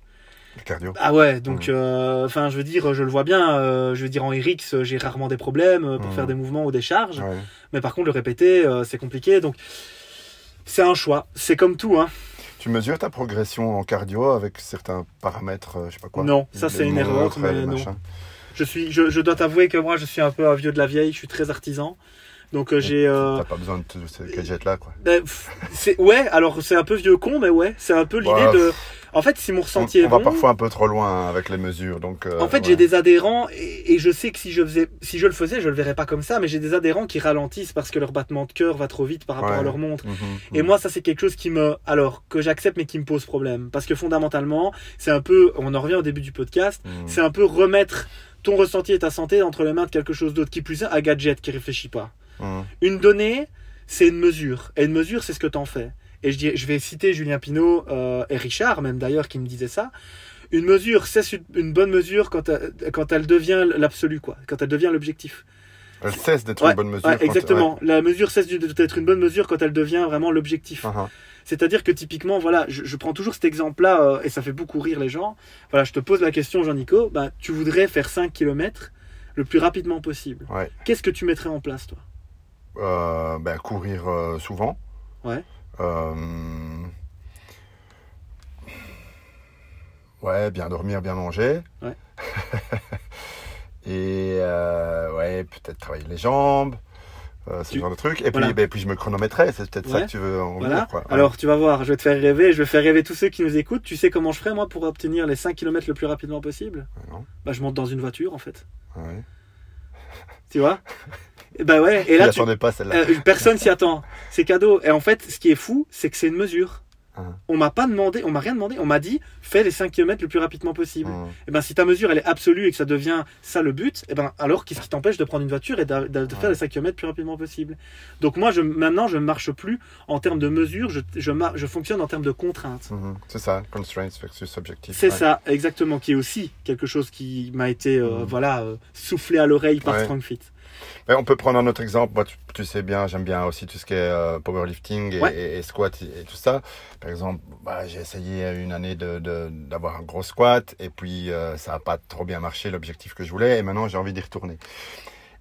Le cardio. Ah ouais, donc Mm. euh, enfin je veux dire, je le vois bien. euh, je veux dire en RX, j'ai rarement des problèmes pour faire des mouvements ou des charges. Ouais. Mais par contre le répéter, euh, c'est compliqué. Donc c'est un choix. C'est comme tout, hein. Tu mesures ta progression en cardio avec certains paramètres, euh, je sais pas quoi. Non, ça, c'est une erreur, mais non. Je suis, je, je dois t'avouer que moi je suis un peu un vieux de la vieille. Je suis très artisan. Donc euh, j'ai. euh, T'as pas besoin de ces gadgets là quoi. Ben, ouais alors c'est un peu vieux con mais ouais c'est un peu l'idée Bah, de En fait, si mon On, ressenti est on va parfois un peu trop loin avec les mesures. Donc, euh, en fait, ouais. j'ai des adhérents et, et je sais que si je faisais, si je le faisais, je le verrais pas comme ça, mais j'ai des adhérents qui ralentissent parce que leur battement de cœur va trop vite par rapport Ouais. à leur montre. Mhm, Et mhm. moi, ça, c'est quelque chose qui me, alors, que j'accepte, mais qui me pose problème. Parce que fondamentalement, c'est un peu, on en revient au début du podcast, Mhm. c'est un peu remettre ton ressenti et ta santé entre les mains de quelque chose d'autre qui plus est un gadget qui réfléchit pas. Une donnée, c'est une mesure. Et une mesure, c'est ce que t'en fais. Et je, dis- je vais citer Julien Pinault euh, et Richard, même d'ailleurs, qui me disaient ça. Une mesure, c'est une- une bonne mesure quand elle, quand elle devient l'absolu, quoi. Quand elle devient l'objectif. Elle cesse d'être Ouais, une bonne mesure. Ouais, exactement. La mesure cesse d'être une bonne mesure quand elle devient vraiment l'objectif. Mhm. C'est-à-dire que typiquement, voilà, je, je prends toujours cet exemple-là euh, et ça fait beaucoup rire les gens. Voilà, je te pose la question, Jean-Nico, bah, tu voudrais faire 5 km le plus rapidement possible. Qu'est-ce que tu mettrais en place, toi? Euh, ben, courir euh, souvent. Ouais. Euh, Ouais, bien dormir, bien manger. Ouais. Et euh, ouais, peut-être travailler les jambes, euh, ce Tu- genre de trucs. Et Voilà. puis, ben, puis je me chronométrais, c'est peut-être ça que tu veux en Voilà. venir. Quoi. Ouais. Alors, tu vas voir, je vais te faire rêver, je vais faire rêver tous ceux qui nous écoutent. Tu sais comment je ferais, moi, pour obtenir les 5 km le plus rapidement possible? Non. Bah, je monte dans une voiture, en fait. Ouais. Tu vois? Bah ouais, et là, tu... pas celle-là. euh, personne s'y attend. C'est cadeau. Et en fait, ce qui est fou, c'est que c'est une mesure. Ah. On m'a pas demandé, on m'a rien demandé. On m'a dit, fais les 5 km le plus rapidement possible. Mhm. Et ben si ta mesure elle est absolue et que ça devient ça le but, et ben alors qu'est-ce qui t'empêche de prendre une voiture et de, de- de faire Ouais. les 5 km le plus rapidement possible? Donc moi je maintenant je ne marche plus en termes de mesure, je, je, mar- je fonctionne en termes de contraintes. Mhm. C'est ça, constraints versus objectif. C'est ouais. ça exactement qui est aussi quelque chose qui m'a été euh, Mhm. voilà euh, soufflé à l'oreille par Ouais. Strong On peut prendre un autre exemple. Moi, tu, tu sais bien, j'aime bien aussi tout ce qui est euh, powerlifting et, Ouais. et- et squat et, tout ça. Par exemple, bah, j'ai essayé une année de, de- d'avoir un gros squat et puis euh, ça n'a pas trop bien marché, l'objectif que je voulais, et maintenant j'ai envie d'y retourner.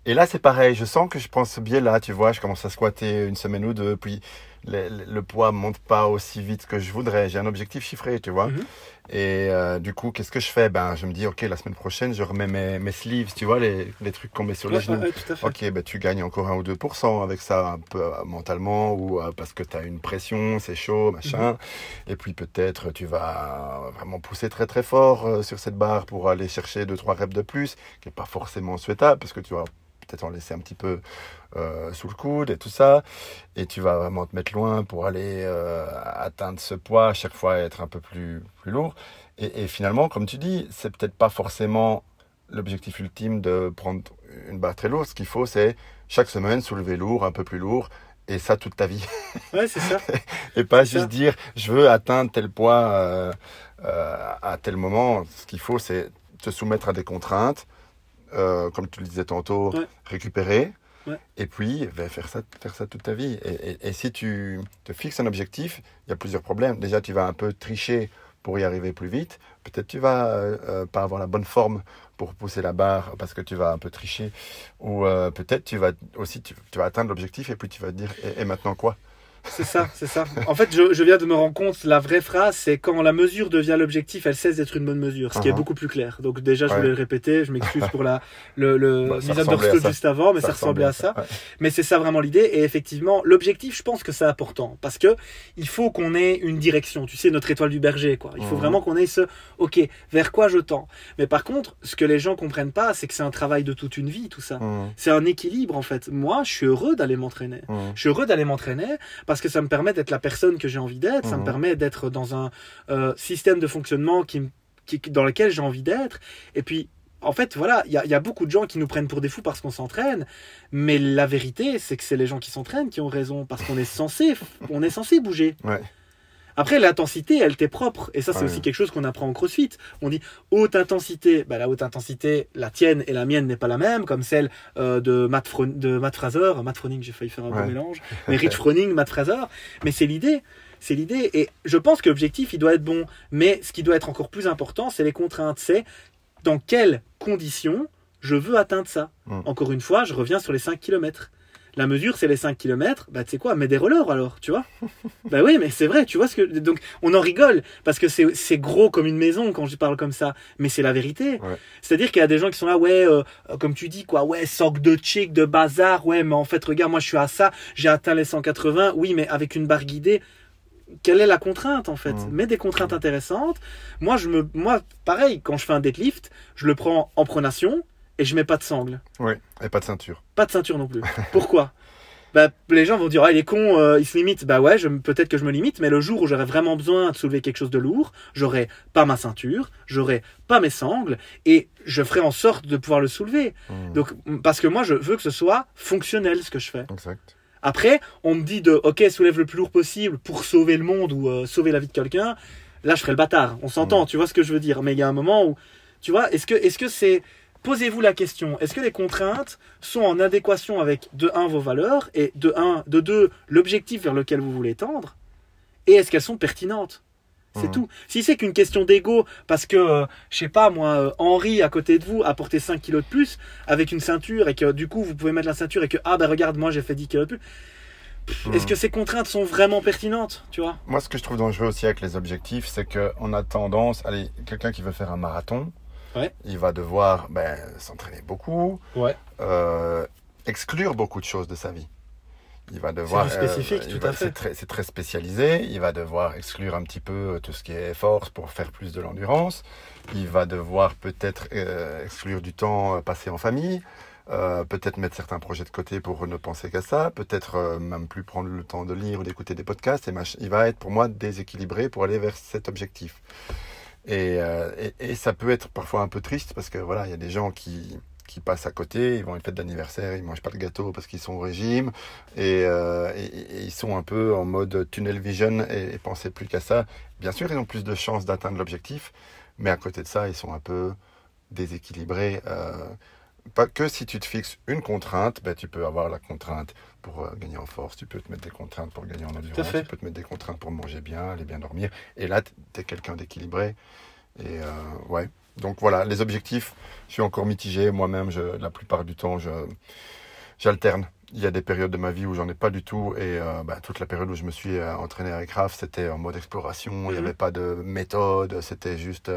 Et là, c'est pareil. Je sens que je prends ce biais-là, tu vois. Je commence à squatter une semaine ou deux, puis le, le- poids monte pas aussi vite que je voudrais. J'ai un objectif chiffré, tu vois. Mhm. Et euh, du coup, qu'est-ce que je fais? Ben, je me dis, ok, la semaine prochaine, je remets mes, mes sleeves, tu vois, les, les trucs qu'on met sur les genoux. ouais. Ok, ben tu gagnes encore 1 ou 2% avec ça, un peu euh, mentalement, ou euh, parce que tu as une pression, c'est chaud, machin. Et puis peut-être tu vas vraiment pousser très très fort sur cette barre pour aller chercher 2-3 reps de plus, qui n'est pas forcément souhaitable, parce que tu vas peut-être en laisser un petit peu euh, sous le coude et tout ça. Et tu vas vraiment te mettre loin pour aller euh, atteindre ce poids, à chaque fois être un peu plus, plus lourd. Et, et finalement, comme tu dis, c'est peut-être pas forcément l'objectif ultime de prendre une barre très lourde. Ce qu'il faut, c'est chaque semaine soulever lourd, un peu plus lourd, et ça toute ta vie. Ouais, c'est ça. et pas ça. juste dire je veux atteindre tel poids euh, euh, à tel moment. Ce qu'il faut, c'est te soumettre à des contraintes, euh, comme tu le disais tantôt, Ouais. récupérer. Et puis, ben, faire, ça, faire ça toute ta vie. Et, si tu te fixes un objectif, il y a plusieurs problèmes. Déjà, tu vas un peu tricher pour y arriver plus vite. Peut-être tu vas euh, euh, pas avoir la bonne forme pour pousser la barre parce que tu vas un peu tricher. Ou euh, peut-être tu vas aussi tu, vas atteindre l'objectif et puis tu vas te dire et maintenant quoi? C'est ça, c'est ça. En fait, je, je viens de me rendre compte, la vraie phrase, c'est quand la mesure devient l'objectif, elle cesse d'être une bonne mesure, ce qui est Mhm. beaucoup plus clair. Donc déjà, je Ouais. voulais le répéter, je m'excuse pour la le, le Bah, juste avant, mais ça, ressemblait à ça. ouais. Mais c'est ça vraiment l'idée. Et effectivement, l'objectif, je pense que c'est important parce que il faut qu'on ait une direction. Tu sais, notre étoile du berger, quoi. Il faut Mhm. vraiment qu'on ait ce, ok, vers quoi je tends? Mais par contre, ce que les gens comprennent pas, c'est que c'est un travail de toute une vie, tout ça. Mmh, C'est un équilibre en fait. Moi, je suis heureux d'aller m'entraîner. mmh. Je suis heureux d'aller m'entraîner parce que ça me permet d'être la personne que j'ai envie d'être, ça me Mhm. permet d'être dans un euh, système de fonctionnement qui, dans lequel j'ai envie d'être. Et puis, en fait, voilà, il y a, il y a beaucoup de gens qui nous prennent pour des fous parce qu'on s'entraîne, mais la vérité, c'est que c'est les gens qui s'entraînent qui ont raison parce qu'on est censé, on est censé bouger. Ouais. Après, l'intensité, elle t'est propre. Et ça, c'est Ouais. aussi quelque chose qu'on apprend en crossfit. On dit haute intensité. Bah, la haute intensité, la tienne et la mienne n'est pas la même, comme celle euh, de, Matt Fro- de Matt Fraser. Matt Froning, j'ai failli faire un Ouais. bon mélange. Mais Rich Froning, Matt Fraser. Mais c'est l'idée. C'est l'idée. Et je pense que l'objectif, il doit être bon. Mais ce qui doit être encore plus important, c'est les contraintes. C'est dans quelles conditions je veux atteindre ça. Mm. Encore une fois, je reviens sur les 5 km. La mesure, c'est les 5 km. Bah, tu sais quoi, mets des rollers alors, tu vois. bah oui, mais c'est vrai, tu vois ce que. Donc, on en rigole, parce que c'est gros comme une maison quand je parle comme ça. Mais c'est la vérité. Ouais. C'est-à-dire qu'il y a des gens qui sont là, ouais, euh, euh, comme tu dis, quoi, ouais, soc de chic, de bazar, ouais, mais en fait, regarde, moi, je suis à ça, j'ai atteint les 180, oui, mais avec une barre guidée. quelle est la contrainte en fait? Mhm. Mets des contraintes intéressantes. Moi, je me, moi, pareil, quand je fais un deadlift, je le prends en pronation et je mets pas de sangle, Oui, et pas de ceinture. pas de ceinture non plus. Pourquoi? Bah, les gens vont dire ah il est con, euh, il se limite. Bah ouais, peut-être que je me limite, mais le jour où j'aurai vraiment besoin de soulever quelque chose de lourd, j'aurai pas ma ceinture, j'aurai pas mes sangles et je ferai en sorte de pouvoir le soulever. Mhm. Donc parce que moi je veux que ce soit fonctionnel ce que je fais. Exact. Après, on me dit de ok, soulève le plus lourd possible pour sauver le monde ou euh, sauver la vie de quelqu'un. Là, je ferai le bâtard. On s'entend, tu vois ce que je veux dire. Mais il y a un moment où, tu vois, est-ce que est-ce que c'est Posez-vous la question, est-ce que les contraintes sont en adéquation avec, de 1, vos valeurs, et de 1, de 2, l'objectif vers lequel vous voulez tendre, et est-ce qu'elles sont pertinentes? C'est Mhm. tout. Si c'est qu'une question d'ego, parce que, euh, je sais pas, moi, euh, Henri, à côté de vous, a porté 5 kilos de plus, avec une ceinture, et que du coup, vous pouvez mettre la ceinture, et que, ah ben regarde, moi, j'ai fait 10 kilos de plus. Mhm. Est-ce que ces contraintes sont vraiment pertinentes, tu vois? Moi, ce que je trouve dangereux aussi avec les objectifs, c'est qu'on a tendance, allez, quelqu'un qui veut faire un marathon, Ouais. il va devoir ben, s'entraîner beaucoup, Ouais. euh, exclure beaucoup de choses de sa vie. Il va devoir. spécifique, tout va- à fait. C'est très, c'est très spécialisé. Il va devoir exclure un petit peu euh, tout ce qui est force pour faire plus de l'endurance. Il va devoir peut-être euh, exclure du temps euh, passé en famille. Euh, peut-être mettre certains projets de côté pour ne penser qu'à ça, peut-être euh, même plus prendre le temps de lire ou d'écouter des podcasts. Et mach- il va être pour moi déséquilibré pour aller vers cet objectif. Et, euh, et, ça peut être parfois un peu triste parce que voilà, il y a des gens qui, qui passent à côté, ils vont à une fête d'anniversaire, ils mangent pas de gâteau parce qu'ils sont au régime et, euh, ils sont un peu en mode tunnel vision et, et pensaient plus qu'à ça. Bien sûr, ils ont plus de chances d'atteindre l'objectif, mais à côté de ça, ils sont un peu déséquilibrés. euh, pas que si tu te fixes une contrainte, ben, tu peux avoir la contrainte pour euh, gagner en force, tu peux te mettre des contraintes pour gagner en endurance, tu peux te mettre des contraintes pour manger bien, aller bien dormir. Et là, tu es quelqu'un d'équilibré. Et euh, ouais. Donc voilà, les objectifs, je suis encore mitigé. Moi-même, la plupart du temps, je, j'alterne. Il y a des périodes de ma vie où j'en ai pas du tout. Et euh, bah, toute la période où je me suis entraîné avec Raph, c'était en mode exploration. Il n'y Mhm. avait pas de méthode. C'était juste.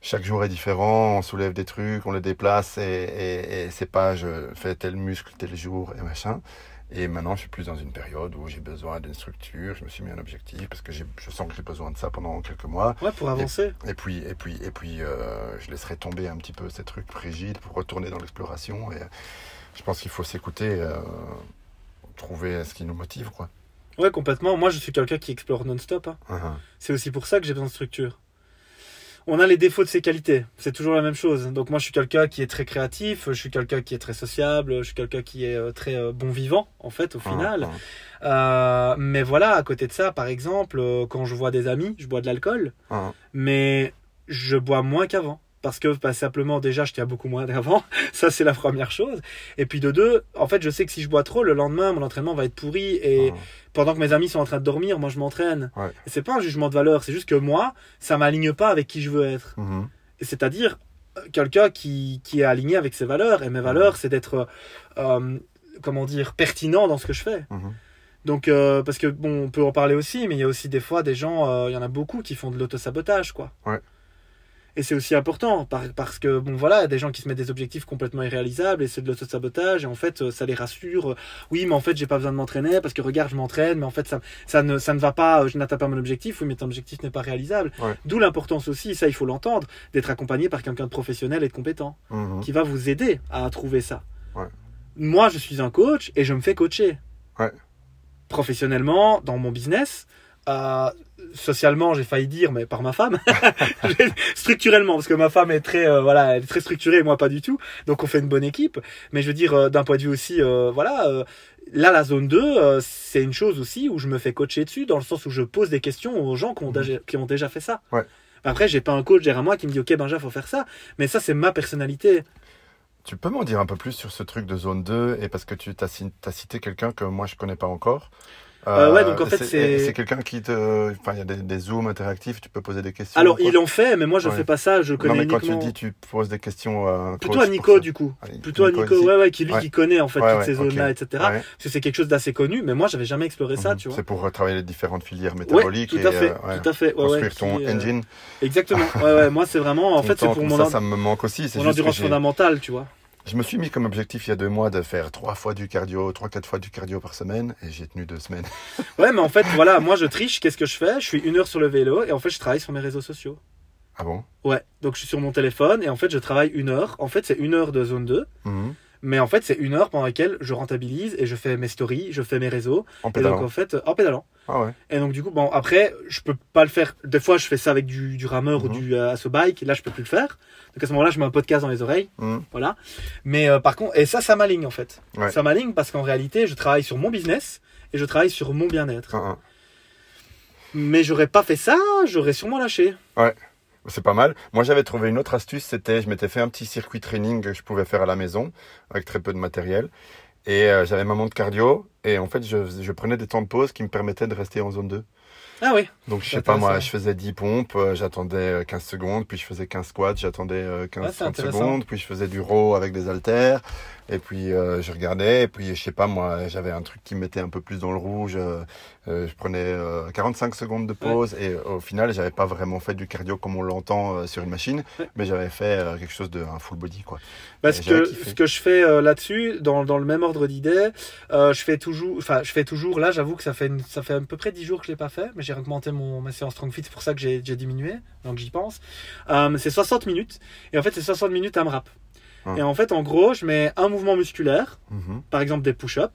Chaque jour est différent. On soulève des trucs, on les déplace. Et, et, et c'est pas je fais tel muscle tel jour et machin. Et maintenant, je suis plus dans une période où j'ai besoin d'une structure. Je me suis mis un objectif parce que je sens que j'ai besoin de ça pendant quelques mois. Ouais, pour avancer. Et puis, et puis, et puis, euh, je laisserai tomber un petit peu ces trucs rigides pour retourner dans l'exploration. Et je pense qu'il faut s'écouter, euh, trouver ce qui nous motive, quoi. Ouais, complètement. Moi, je suis quelqu'un qui explore non-stop. hein. Uh-huh. C'est aussi pour ça que j'ai besoin de structure. On a les défauts de ses qualités. C'est toujours la même chose. Donc moi, je suis quelqu'un qui est très créatif. Je suis quelqu'un qui est très sociable. Je suis quelqu'un qui est euh, très euh, bon vivant, en fait, au final. Uh-huh. Euh, mais voilà, à côté de ça, par exemple, quand je vois des amis, je bois de l'alcool. Uh-huh. mais je bois moins qu'avant. Parce que bah, simplement, déjà, je tiens beaucoup moins qu'avant. Ça, c'est la première chose. Et puis de deux, en fait, je sais que si je bois trop, le lendemain, mon entraînement va être pourri. Et Uh-huh. pendant que mes amis sont en train de dormir, moi, je m'entraîne. Ouais. C'est pas un jugement de valeur, c'est juste que moi, ça m'aligne pas avec qui je veux être. Mhm. C'est-à-dire euh, quelqu'un qui, qui est aligné avec ses valeurs. Et mes valeurs, c'est d'être, euh, comment dire, pertinent dans ce que je fais. Mhm. Donc, euh, parce que bon, on peut en parler aussi, mais il y a aussi des fois des gens, euh, il y en a beaucoup qui font de l'autosabotage, quoi. Ouais. Et c'est aussi important par- parce que bon voilà, des gens qui se mettent des objectifs complètement irréalisables et c'est de l'autosabotage et en fait euh, ça les rassure. Oui, mais en fait j'ai pas besoin de m'entraîner parce que regarde je m'entraîne, mais en fait ça, ça ne ça ne va pas, euh, je n'atteins pas mon objectif. Oui, mais ton objectif n'est pas réalisable. Ouais. D'où l'importance aussi, ça il faut l'entendre, d'être accompagné par quelqu'un de professionnel et de compétent Mhm. qui va vous aider à trouver ça. Ouais. Moi, je suis un coach et je me fais coacher. Ouais. Professionnellement, dans mon business, euh, socialement, j'ai failli dire, mais par ma femme. Structurellement, parce que ma femme est très, euh, voilà, elle est très structurée, moi pas du tout. Donc on fait une bonne équipe. Mais je veux dire, euh, d'un point de vue aussi, euh, voilà. Là, la zone 2, euh, c'est une chose aussi où je me fais coacher dessus, dans le sens où je pose des questions aux gens qui ont, Mhm. déjà, qui ont déjà fait ça. Ouais. Après, j'ai pas un coach derrière moi qui me dit, OK, Benja, faut faire ça. Mais ça, c'est ma personnalité. Tu peux m'en dire un peu plus sur ce truc de zone 2 et parce que tu as, cité quelqu'un que moi je connais pas encore. Euh, ouais, donc en fait, c'est- C'est quelqu'un qui te. Enfin, il y a des, des zooms interactifs, tu peux poser des questions. Alors, il en fait, mais moi, je Ouais. fais pas ça. Je connais Non, mais quand uniquement... tu dis tu poses des questions. un Plutôt à Nico, du coup. Allez, Plutôt à Nico, ici. ouais, ouais, qui lui, Ouais. qui connaît, en fait, toutes ces zones-là, etc. Parce que c'est quelque chose d'assez connu, mais moi, j'avais jamais exploré ça, Mhm. tu vois. C'est pour travailler les différentes filières métaboliques tout et à fait, euh, ouais, tout à fait. Construire ton euh, engine. Exactement. Ouais, ouais, moi, c'est vraiment, en fait, c'est pour mon, ça, ça me manque aussi. C'est endurance fondamentale, tu vois. Je me suis mis comme objectif il y a deux mois de faire trois fois du cardio, trois, quatre fois du cardio par semaine et j'ai tenu deux semaines. Ouais, mais en fait, voilà, moi je triche. Qu'est-ce que je fais? Je suis une heure sur le vélo et en fait, je travaille sur mes réseaux sociaux. Ah bon? Ouais, donc je suis sur mon téléphone et en fait, je travaille une heure. En fait, c'est une heure de zone 2. Mhm. Mais en fait, c'est une heure pendant laquelle je rentabilise et je fais mes stories, je fais mes réseaux. En Et donc, pédalant. en fait, en pédalant. Ah ouais. Et donc, du coup, bon, après, je peux pas le faire. Des fois, je fais ça avec du, du rameur ou Mhm. du euh, asso bike. Là, je peux plus le faire. Donc, à ce moment-là, je mets un podcast dans les oreilles. Mhm. Voilà. Mais euh, par contre, et ça, ça m'aligne en fait. Ouais. Ça m'aligne parce qu'en réalité, je travaille sur mon business et je travaille sur mon bien-être. Ah, ah. Mais j'aurais pas fait ça, j'aurais sûrement lâché. C'est pas mal. Moi, j'avais trouvé une autre astuce. C'était, je m'étais fait un petit circuit training que je pouvais faire à la maison avec très peu de matériel. Et euh, j'avais ma montre cardio. Et en fait, je, je prenais des temps de pause qui me permettaient de rester en zone 2. Ah oui. Donc, je sais pas, moi, je faisais 10 pompes, euh, j'attendais euh, 15 secondes, puis je faisais 15 squats, j'attendais euh, Ouais, 15 c'est 30 intéressant. secondes, puis je faisais du row avec des haltères, et puis euh, je regardais, et puis je sais pas, moi, j'avais un truc qui me mettait un peu plus dans le rouge, euh, euh, je prenais euh, 45 secondes de pause, et au final, j'avais pas vraiment fait du cardio comme on l'entend euh, sur une machine, Ouais. mais j'avais fait euh, quelque chose de un full body, quoi. Parce que kiffé. ce que je fais là-dessus, dans, dans le même ordre d'idée, euh, je fais toujours, enfin, je fais toujours. Là, j'avoue que ça fait une- ça fait à peu près 10 jours que je l'ai pas fait, mais j'ai augmenté mon ma séance Strong Fit, c'est pour ça que j'ai j'ai diminué, donc j'y pense. Euh, c'est 60 minutes, et en fait, c'est 60 minutes à me rap. Et en fait, en gros, je mets un mouvement musculaire, Mhm. par exemple des push-ups,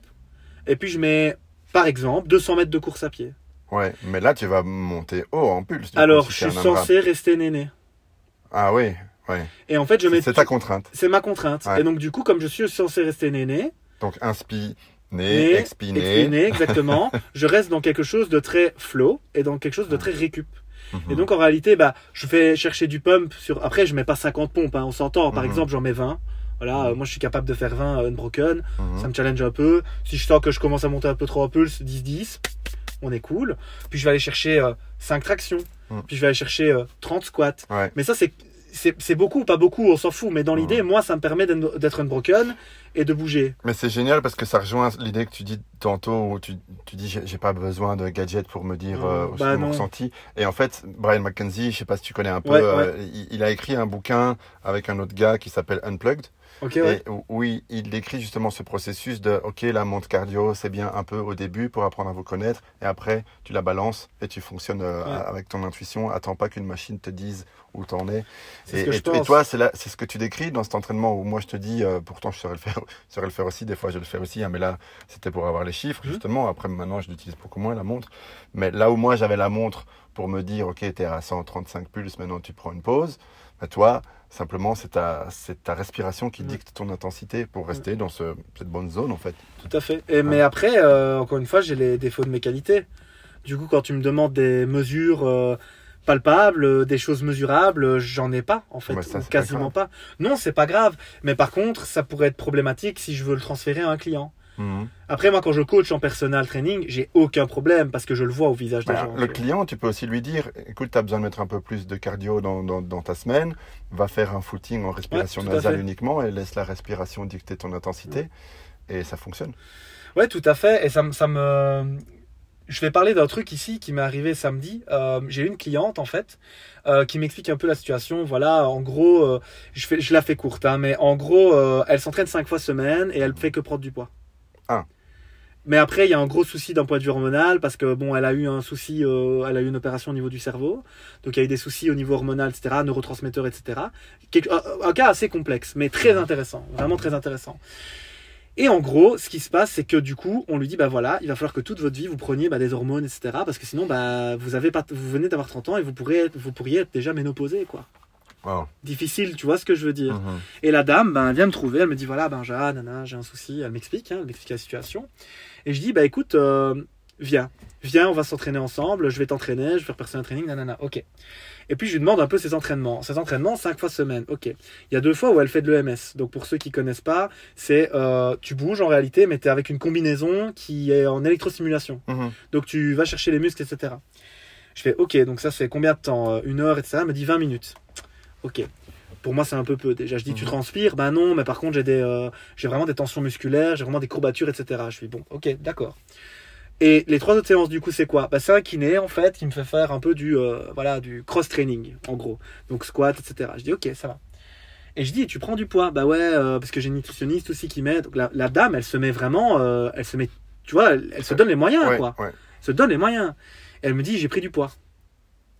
et puis je mets, par exemple, 200 mètres de course à pied. Ouais, mais là, tu vas monter haut en pulse. coup, Alors, si je suis censé rester néné. Ah oui, ouais. Et en fait, je mets C'est ta contrainte. c'est ma contrainte. Ouais. Et donc, du coup, comme je suis censé rester néné, Donc, inspire, Né, né, expiné. expiné, exactement, je reste dans quelque chose de très flow et dans quelque chose de très récup. Mhm. Et donc, en réalité, bah, je vais chercher du pump sur. Après, je mets pas 50 pompes, hein, on s'entend. Par Mhm. exemple, j'en mets 20. Voilà, euh, moi je suis capable de faire 20 unbroken, Mhm. ça me challenge un peu. Si je sens que je commence à monter un peu trop en pulse, 10-10, on est cool. Puis je vais aller chercher euh, 5 tractions, Mhm. puis je vais aller chercher euh, 30 squats. Ouais. Mais ça, c'est c'est beaucoup ou pas beaucoup, on s'en fout. Mais dans Mhm. l'idée, moi, ça me permet d'être d'être unbroken et de bouger. Mais c'est génial parce que ça rejoint l'idée que tu dis tantôt où tu, tu dis j'ai pas besoin de gadgets pour me dire euh, bah mon ressenti. Et en fait, Brian McKenzie, je sais pas si tu connais un peu, Ouais, euh, il, il a écrit un bouquin avec un autre gars qui s'appelle Unplugged. Ok, ouais. Et où- où il, il décrit justement ce processus de ok la montre cardio c'est bien un peu au début pour apprendre à vous connaître et après tu la balances et tu fonctionnes euh, Ouais. avec ton intuition. Attends pas qu'une machine te dise où t'en es. Et, toi, c'est là- c'est ce que tu décris dans cet entraînement où moi je te dis, euh, pourtant je saurais le faire, je saurais le faire aussi, des fois je le fais aussi, hein, mais là c'était pour avoir les chiffres Mhm. justement. Après maintenant je l'utilise beaucoup moins la montre. Mais là où moi j'avais la montre pour me dire, ok, t'es à 135 pulses, maintenant tu prends une pause. Bah, toi, simplement c'est ta, respiration qui dicte ton intensité pour rester dans ce- cette bonne zone en fait. Tout à fait. Et, Mais après, euh, encore une fois, j'ai les défauts de mes qualités. Du coup, quand tu me demandes des mesures euh, palpables, euh, des choses mesurables, j'en ai pas, en fait. Ça, c'est pas quasiment pas, Non, c'est pas grave. Mais par contre, ça pourrait être problématique si je veux le transférer à un client. Mhm. Après, moi, quand je coach en personal training, j'ai aucun problème parce que je le vois au visage des gens. le client, tu peux aussi lui dire, écoute, tu as besoin de mettre un peu plus de cardio dans, dans- dans ta semaine, va faire un footing en respiration nasale uniquement et laisse la respiration dicter ton intensité. Et ça fonctionne. Ouais, tout à fait. Et ça, me- ça me. Je vais parler d'un truc ici qui m'est arrivé samedi. Euh, j'ai une cliente en fait euh, qui m'explique un peu la situation. Voilà, en gros, euh, je, fais, je la fais courte, hein, mais en gros, elle s'entraîne cinq fois semaine et elle fait que prendre du poids. Ah. Mais après, il y a un gros souci d'un point de vue hormonal parce que bon, elle a eu un souci, euh, elle a eu une opération au niveau du cerveau, donc il y a eu des soucis au niveau hormonal, etc., neurotransmetteurs, etc. Un, un cas assez complexe, mais très intéressant, vraiment très intéressant. Et en gros, ce qui se passe, c'est que du coup, on lui dit, bah voilà, il va falloir que toute votre vie, vous preniez bah, des hormones, etc. Parce que sinon, bah, vous, avez pas, vous venez d'avoir 30 ans et vous, pourrez, vous pourriez être déjà ménopausé, quoi. Wow. Difficile, tu vois ce que je veux dire. Mhm. Et la dame, ben, elle vient me trouver, elle me dit, voilà, ben, j'ai un souci. Elle m'explique, hein, elle m'explique la situation. Et je dis, bah écoute, euh, viens, viens, on va s'entraîner ensemble, je vais t'entraîner, je vais faire personal training, nanana, ok. Et puis je lui demande un peu ses entraînements. Ses entraînements, cinq fois semaine, ok. Il y a deux fois où elle fait de l'EMS. Donc pour ceux qui connaissent pas, c'est euh, tu bouges en réalité, mais tu es avec une combinaison qui est en électrostimulation. Mhm. Donc tu vas chercher les muscles, etc. Je fais ok, donc ça c'est combien de temps Euh, Une heure, etc. Elle me dit 20 minutes. Ok. Pour moi, c'est un peu peu. Déjà, je dis, tu Mhm. transpires Ben non, mais par contre, j'ai des, euh, j'ai vraiment des tensions musculaires, j'ai vraiment des courbatures, etc. Je suis bon, ok, d'accord. Et les trois autres séances, du coup, c'est quoi? Bah, C'est un kiné, en fait, qui me fait faire un peu du, euh, voilà, du cross-training, en gros. Donc squat, etc. Je dis, ok, ça va. Et je dis, tu prends du poids? Bah ouais, euh, parce que j'ai une nutritionniste aussi qui met. Donc la, la dame, elle se met vraiment, euh, elle se met, tu vois, elle, elle se donne les moyens, Ouais, quoi. ouais. Elle se donne les moyens. Et elle me dit, j'ai pris du poids.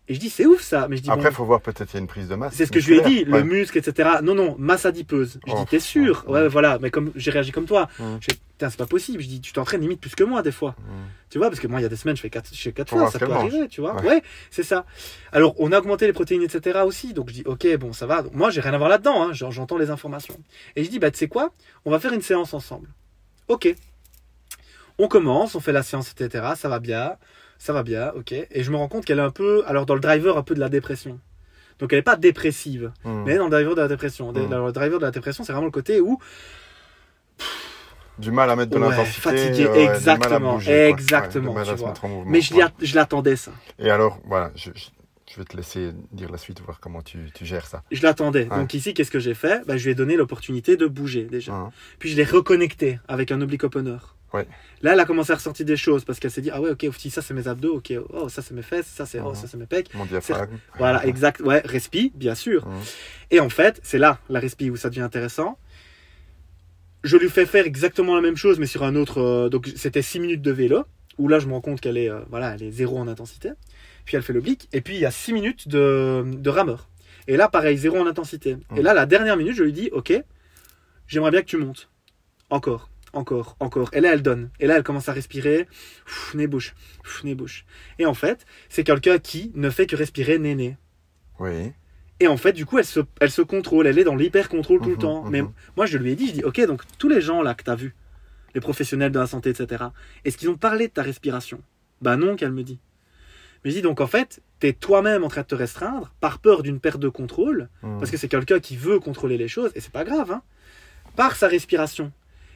Et je dis, c'est ouf ça. Mais je dis, Après, bon, faut voir peut-être il y a une prise de masse. c'est ce que je lui ai dit, le muscle, etc. Non, non, masse adipeuse. Je Oh, dis, t'es sûr ouais, Ouais, voilà. Mais comme j'ai réagi comme toi, Mm. je dis, c'est pas possible. Je dis, tu t'entraînes limite plus que moi des fois. Mm. Tu vois, parce que moi, il y a des semaines, je fais 4, je fais quatre fois, ça peut mange. arriver, tu vois. Ouais. Ouais, c'est ça. Alors, on a augmenté les protéines, etc. aussi. Donc, je dis, ok, bon, ça va. Donc, moi, j'ai rien à voir là-dedans, hein. Genre, j'entends les informations. Et je dis, bah, tu sais quoi? On va faire une séance ensemble. Ok. On commence, on fait la séance, etc. Ça va bien. Ça va bien, ok. Et je me rends compte qu'elle est un peu, alors dans le driver, un peu de la dépression. Donc, elle n'est pas dépressive, Mm. mais elle est dans le driver de la dépression. Dans le driver de la dépression, c'est vraiment le côté où Du mal à mettre de Ouais, l'intensité. fatigué, ouais, du mal à exactement, bouger. Ouais, exactement, du mal à tu vois. en mouvement, Mais je, l'attendais, ça. Et alors, voilà, je, je- je vais te laisser dire la suite, voir comment tu, tu gères ça. Je l'attendais. Ouais. Donc ici, qu'est-ce que j'ai fait? Bah, Je lui ai donné l'opportunité de bouger déjà. Hein. Puis je l'ai reconnecté avec un oblique opener. Ouais. Là, elle a commencé à ressortir des choses parce qu'elle s'est dit Ah ouais, ok, si ça c'est mes abdos, ok, oh ça c'est mes fesses, ça c'est oh, Mhm. ça c'est mes pecs. Mon diaphragme. Voilà, exact. Ouais, respi, bien sûr. Mhm. Et en fait, c'est là la respi où ça devient intéressant. Je lui fais faire exactement la même chose, mais sur un autre. euh, donc c'était 6 minutes de vélo, où là je me rends compte qu'elle est, euh, voilà, elle est zéro en intensité. Puis elle fait l'oblique, et puis il y a 6 minutes de, de rameur. Et là, pareil, zéro en intensité. Et là, la dernière minute, je lui dis Ok, j'aimerais bien que tu montes. Encore, encore, encore. Et là, elle donne. Et là, elle commence à respirer. Ouf, nez bouche, ouf, nez bouche. Et en fait, c'est quelqu'un qui ne fait que respirer nez nez. Oui. Et en fait, du coup, elle se, elle se contrôle, elle est dans l'hyper-contrôle tout le Mhm, temps. mhm. Mais moi, je lui ai dit, je dis, ok, donc tous les gens là que tu as vus, les professionnels de la santé, etc., est-ce qu'ils ont parlé de ta respiration? Bah non, qu'elle me dit. Mais je dis, donc en fait, tu es toi-même en train de te restreindre par peur d'une perte de contrôle, Mm. parce que c'est quelqu'un qui veut contrôler les choses, et c'est pas grave, hein, par sa respiration.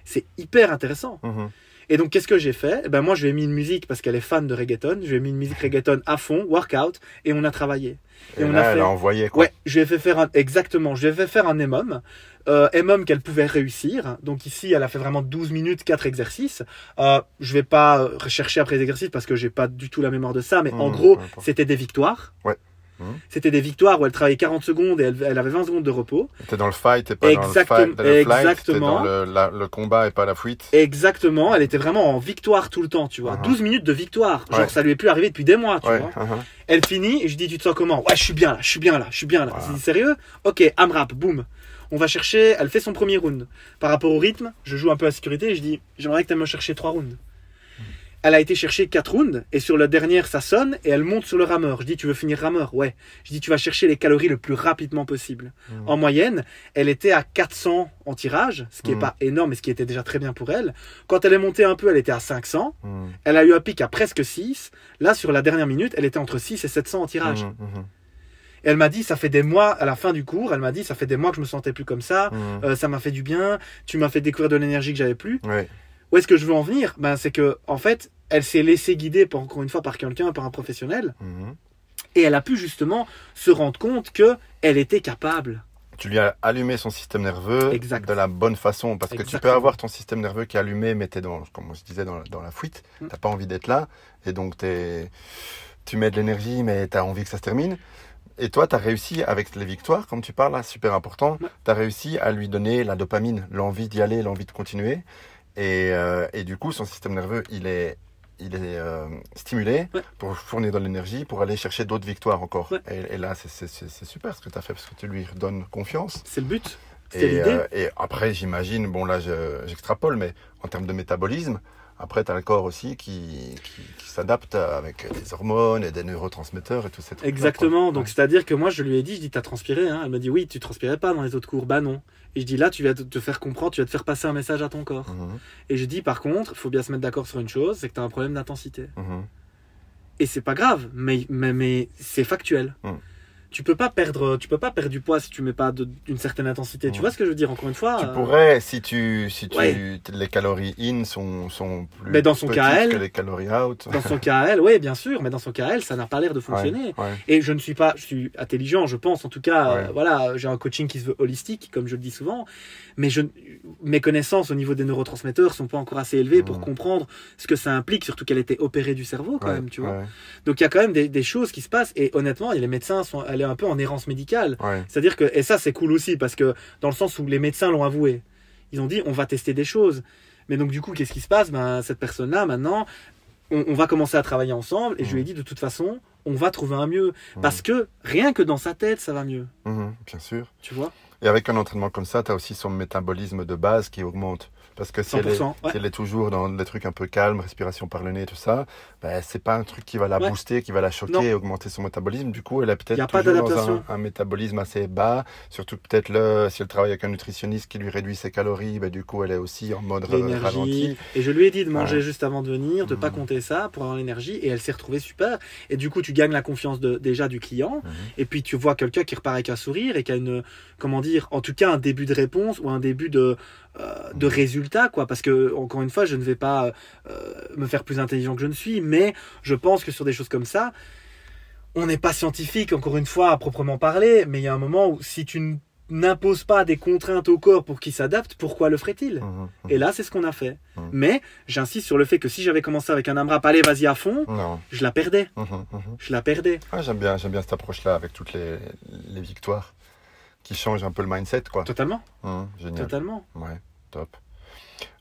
C'est hyper intéressant. Mhm. Et donc, qu'est-ce que j'ai fait? Eh ben, Moi, je lui ai mis une musique parce qu'elle est fan de reggaeton. Je lui ai mis une musique reggaeton à fond, workout, et on a travaillé. Et, Et on là, a fait- elle a envoyé quoi. Ouais, je lui ai fait faire un, exactement, je lui ai fait faire un EMOM, euh, EMOM qu'elle pouvait réussir. Donc ici, elle a fait vraiment 12 minutes, 4 exercices. Euh, je vais pas euh, rechercher après les exercices parce que j'ai pas du tout la mémoire de ça, mais en Mmh, gros, c'était des victoires. Ouais. Mmh. C'était des victoires où elle travaillait 40 secondes et elle, elle avait 20 secondes de repos. T'es dans le fight, t'es pas Exactem- dans le, fight, dans le flight, t'es exactement. dans le, la- le combat et pas la fuite. Exactement, elle était vraiment en victoire tout le temps, tu vois. Mhm. 12 minutes de victoire. Genre, Ouais. ça lui est plus arrivé depuis des mois, tu Ouais. vois. mhm. Elle finit et je dis tu te sens comment? Ouais je suis bien là, je suis bien là, je suis bien là. Voilà. Je dis sérieux? Ok, AMRAP, boum. On va chercher, elle fait son premier round. Par rapport au rythme, je joue un peu à sécurité et je dis j'aimerais que tu me chercher trois rounds. Elle a été chercher quatre rounds et sur la dernière ça sonne et elle monte sur le rameur. Je dis tu veux finir rameur? Ouais. Je dis tu vas chercher les calories le plus rapidement possible. Mhm. En moyenne, elle était à 400 en tirage, ce qui est Mhm. pas énorme mais ce qui était déjà très bien pour elle. Quand elle est montée un peu, elle était à 500. Mhm. Elle a eu un pic à presque 6. Là, sur la dernière minute, elle était entre 6 et 700 en tirage. Mhm, Et elle m'a dit, ça fait des mois, à la fin du cours, elle m'a dit, ça fait des mois que je me sentais plus comme ça, euh, ça m'a fait du bien, tu m'as fait découvrir de l'énergie que j'avais plus. Ouais. Où est-ce que je veux en venir? Ben, C'est que, en fait, elle s'est laissée guider, par, encore une fois, par quelqu'un, par un professionnel, Mhm. et elle a pu justement se rendre compte que elle était capable. Tu lui as allumé son système nerveux Exact. de la bonne façon. Parce que tu peux avoir ton système nerveux qui est allumé, mais tu es, dans, comme on se disait, dans, dans la fuite. Mm. T'as pas envie d'être là. Et donc, t'es- tu mets de l'énergie, mais tu as envie que ça se termine. Et toi, tu as réussi avec les victoires, comme tu parles là, super important. Ouais. Tu as réussi à lui donner la dopamine, l'envie d'y aller, l'envie de continuer. Et, euh, et du coup, son système nerveux, il est, il est euh, stimulé Ouais. pour fournir de l'énergie, pour aller chercher d'autres victoires encore. Ouais. Et, et là, c'est- super ce que tu as fait, parce que tu lui redonnes confiance. C'est le but. Et, l'idée. euh, et après, j'imagine, bon là je- j'extrapole, mais en termes de métabolisme, après tu as le corps aussi qui, qui, qui s'adapte avec des hormones et des neurotransmetteurs et tout ça. Exactement. Donc, c'est-à-dire que moi, je lui ai dit, je dis, t'as transpiré, hein Elle m'a dit, oui, tu transpirais pas dans les autres cours. Bah non. Et je dis, là, tu vas te- faire comprendre, tu vas te faire passer un message à ton corps. Mhm, Et je dis, par contre, il faut bien se mettre d'accord sur une chose, c'est que tu as un problème d'intensité. mhm. Et c'est pas grave, mais, mais, mais c'est factuel. Mm. Tu peux pas perdre, tu peux pas perdre du poids si tu mets pas de- d'une certaine intensité. Tu vois ce que je veux dire encore une fois Tu euh, pourrais, si tu, si tu, Ouais. les calories in sont, sont plus Mais dans son elle- que les calories out. Dans son elle, oui, bien sûr, mais dans son elle, ça n'a pas l'air de fonctionner. Ouais. Et je ne suis pas, je suis intelligent, je pense. En tout cas, euh, voilà, j'ai un coaching qui se veut holistique, comme je le dis souvent. Mais je, mes connaissances au niveau des neurotransmetteurs sont pas encore assez élevées pour Mhm. comprendre ce que ça implique, surtout qu'elle était opérée du cerveau quand même, tu vois. Donc il y a quand même des, des choses qui se passent et honnêtement, les médecins sont, elle est un peu en errance médicale. Ouais. C'est-à-dire que, et ça c'est cool aussi, parce que dans le sens où les médecins l'ont avoué, ils ont dit on va tester des choses. Mais donc du coup, qu'est-ce qui se passe? Ben, Cette personne-là, maintenant, on, on va commencer à travailler ensemble, et je lui ai dit de toute façon, on va trouver un mieux. Mhm. Parce que rien que dans sa tête, ça va mieux. Mhm, bien sûr. Tu vois? Et avec un entraînement comme ça, tu as aussi son métabolisme de base qui augmente. Parce que si elle, est, 100%. ouais. si elle est toujours dans des trucs un peu calmes, respiration par le nez, tout ça, ben, c'est pas un truc qui va la Ouais. booster, qui va la choquer Non. et augmenter son métabolisme. Du coup, elle peut-être a pas toujours dans d'adaptation. un, un métabolisme assez bas. Surtout peut-être le, si elle travaille avec un nutritionniste qui lui réduit ses calories, ben, du coup, elle est aussi en mode ralenti. Et je lui ai dit de manger Ouais. juste avant de venir, de pas Mhm. compter ça pour avoir l'énergie. Et elle s'est retrouvée super. Et du coup, tu gagnes la confiance de, déjà du client. Mhm. Et puis tu vois quelqu'un qui repart avec un sourire et qui a une, comment dire, en tout cas un début de réponse ou un début de, euh, de résultat, quoi. Parce que, encore une fois, je ne vais pas euh, me faire plus intelligent que je ne suis, mais je pense que sur des choses comme ça, on n'est pas scientifique, encore une fois, à proprement parler, mais il y a un moment où si tu n'imposes pas des contraintes au corps pour qu'il s'adapte, pourquoi le ferait-il? Mhm, mhm. Et là, c'est ce qu'on a fait. Mais j'insiste sur le fait que si j'avais commencé avec un AMRAP, allez, vas-y à fond, Non. je la perdais. Je la perdais. Ah, j'aime bien, j'aime bien cette approche-là avec toutes les, les victoires qui changent un peu le mindset, quoi. Totalement. Mhm, génial. Totalement. Ouais, top.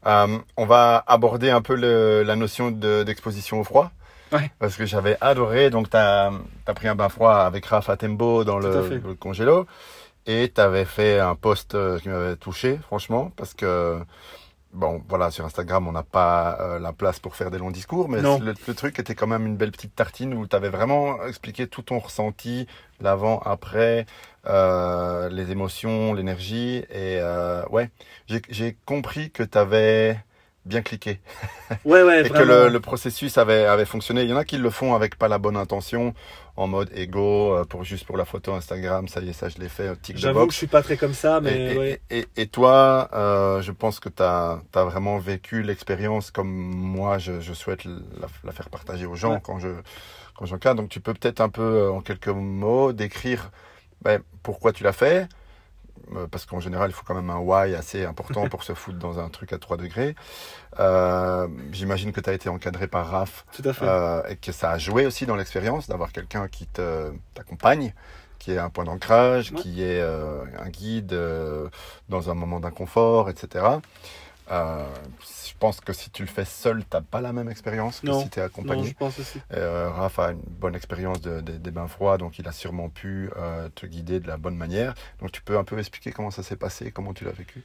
Euh, on va aborder un peu le- la notion de- d'exposition au froid. Ouais. Parce que j'avais adoré. Donc, tu as, pris un bain froid avec Raph Tembo dans le, congélo. Et tu avais fait un post euh, qui m'avait touché, franchement. Parce que, bon, voilà, sur Instagram, on n'a pas euh, la place pour faire des longs discours. Mais le, le truc était quand même une belle petite tartine où tu avais vraiment expliqué tout ton ressenti, l'avant, après, euh, les émotions, l'énergie. Et euh, ouais, j'ai- j'ai compris que tu avais bien cliqué Ouais, ouais, et que le, le processus avait, avait fonctionné. Il y en a qui le font avec pas la bonne intention, en mode ego, euh, pour juste pour la photo Instagram. Ça y est, ça je l'ai fait, tic J'avoue que je suis pas très comme ça, mais Et, et- ouais. et- et toi, euh, je pense que tu as, vraiment vécu l'expérience comme moi, je, je souhaite la, la faire partager aux gens Ouais. quand je quand j'en cadre. Donc tu peux peut-être un peu, euh, en quelques mots, décrire ben, pourquoi tu l'as fait? Euh, Parce qu'en général, il faut quand même un why assez important pour se foutre dans un truc à 3 degrés. Euh, J'imagine que tu as été encadré par Raph Tout à fait. euh, et que ça a joué aussi dans l'expérience d'avoir quelqu'un qui te t'accompagne, qui est un point d'ancrage, Ouais. qui est euh, un guide euh, dans un moment d'inconfort, etc. Euh, je pense que si tu le fais seul, t'as pas la même expérience que Non. si tu es non, accompagné. je pense aussi. Euh, Raph a une bonne expérience de- de- des bains froids, donc il a sûrement pu euh, te guider de la bonne manière. Donc tu peux un peu expliquer comment ça s'est passé, comment tu l'as vécu?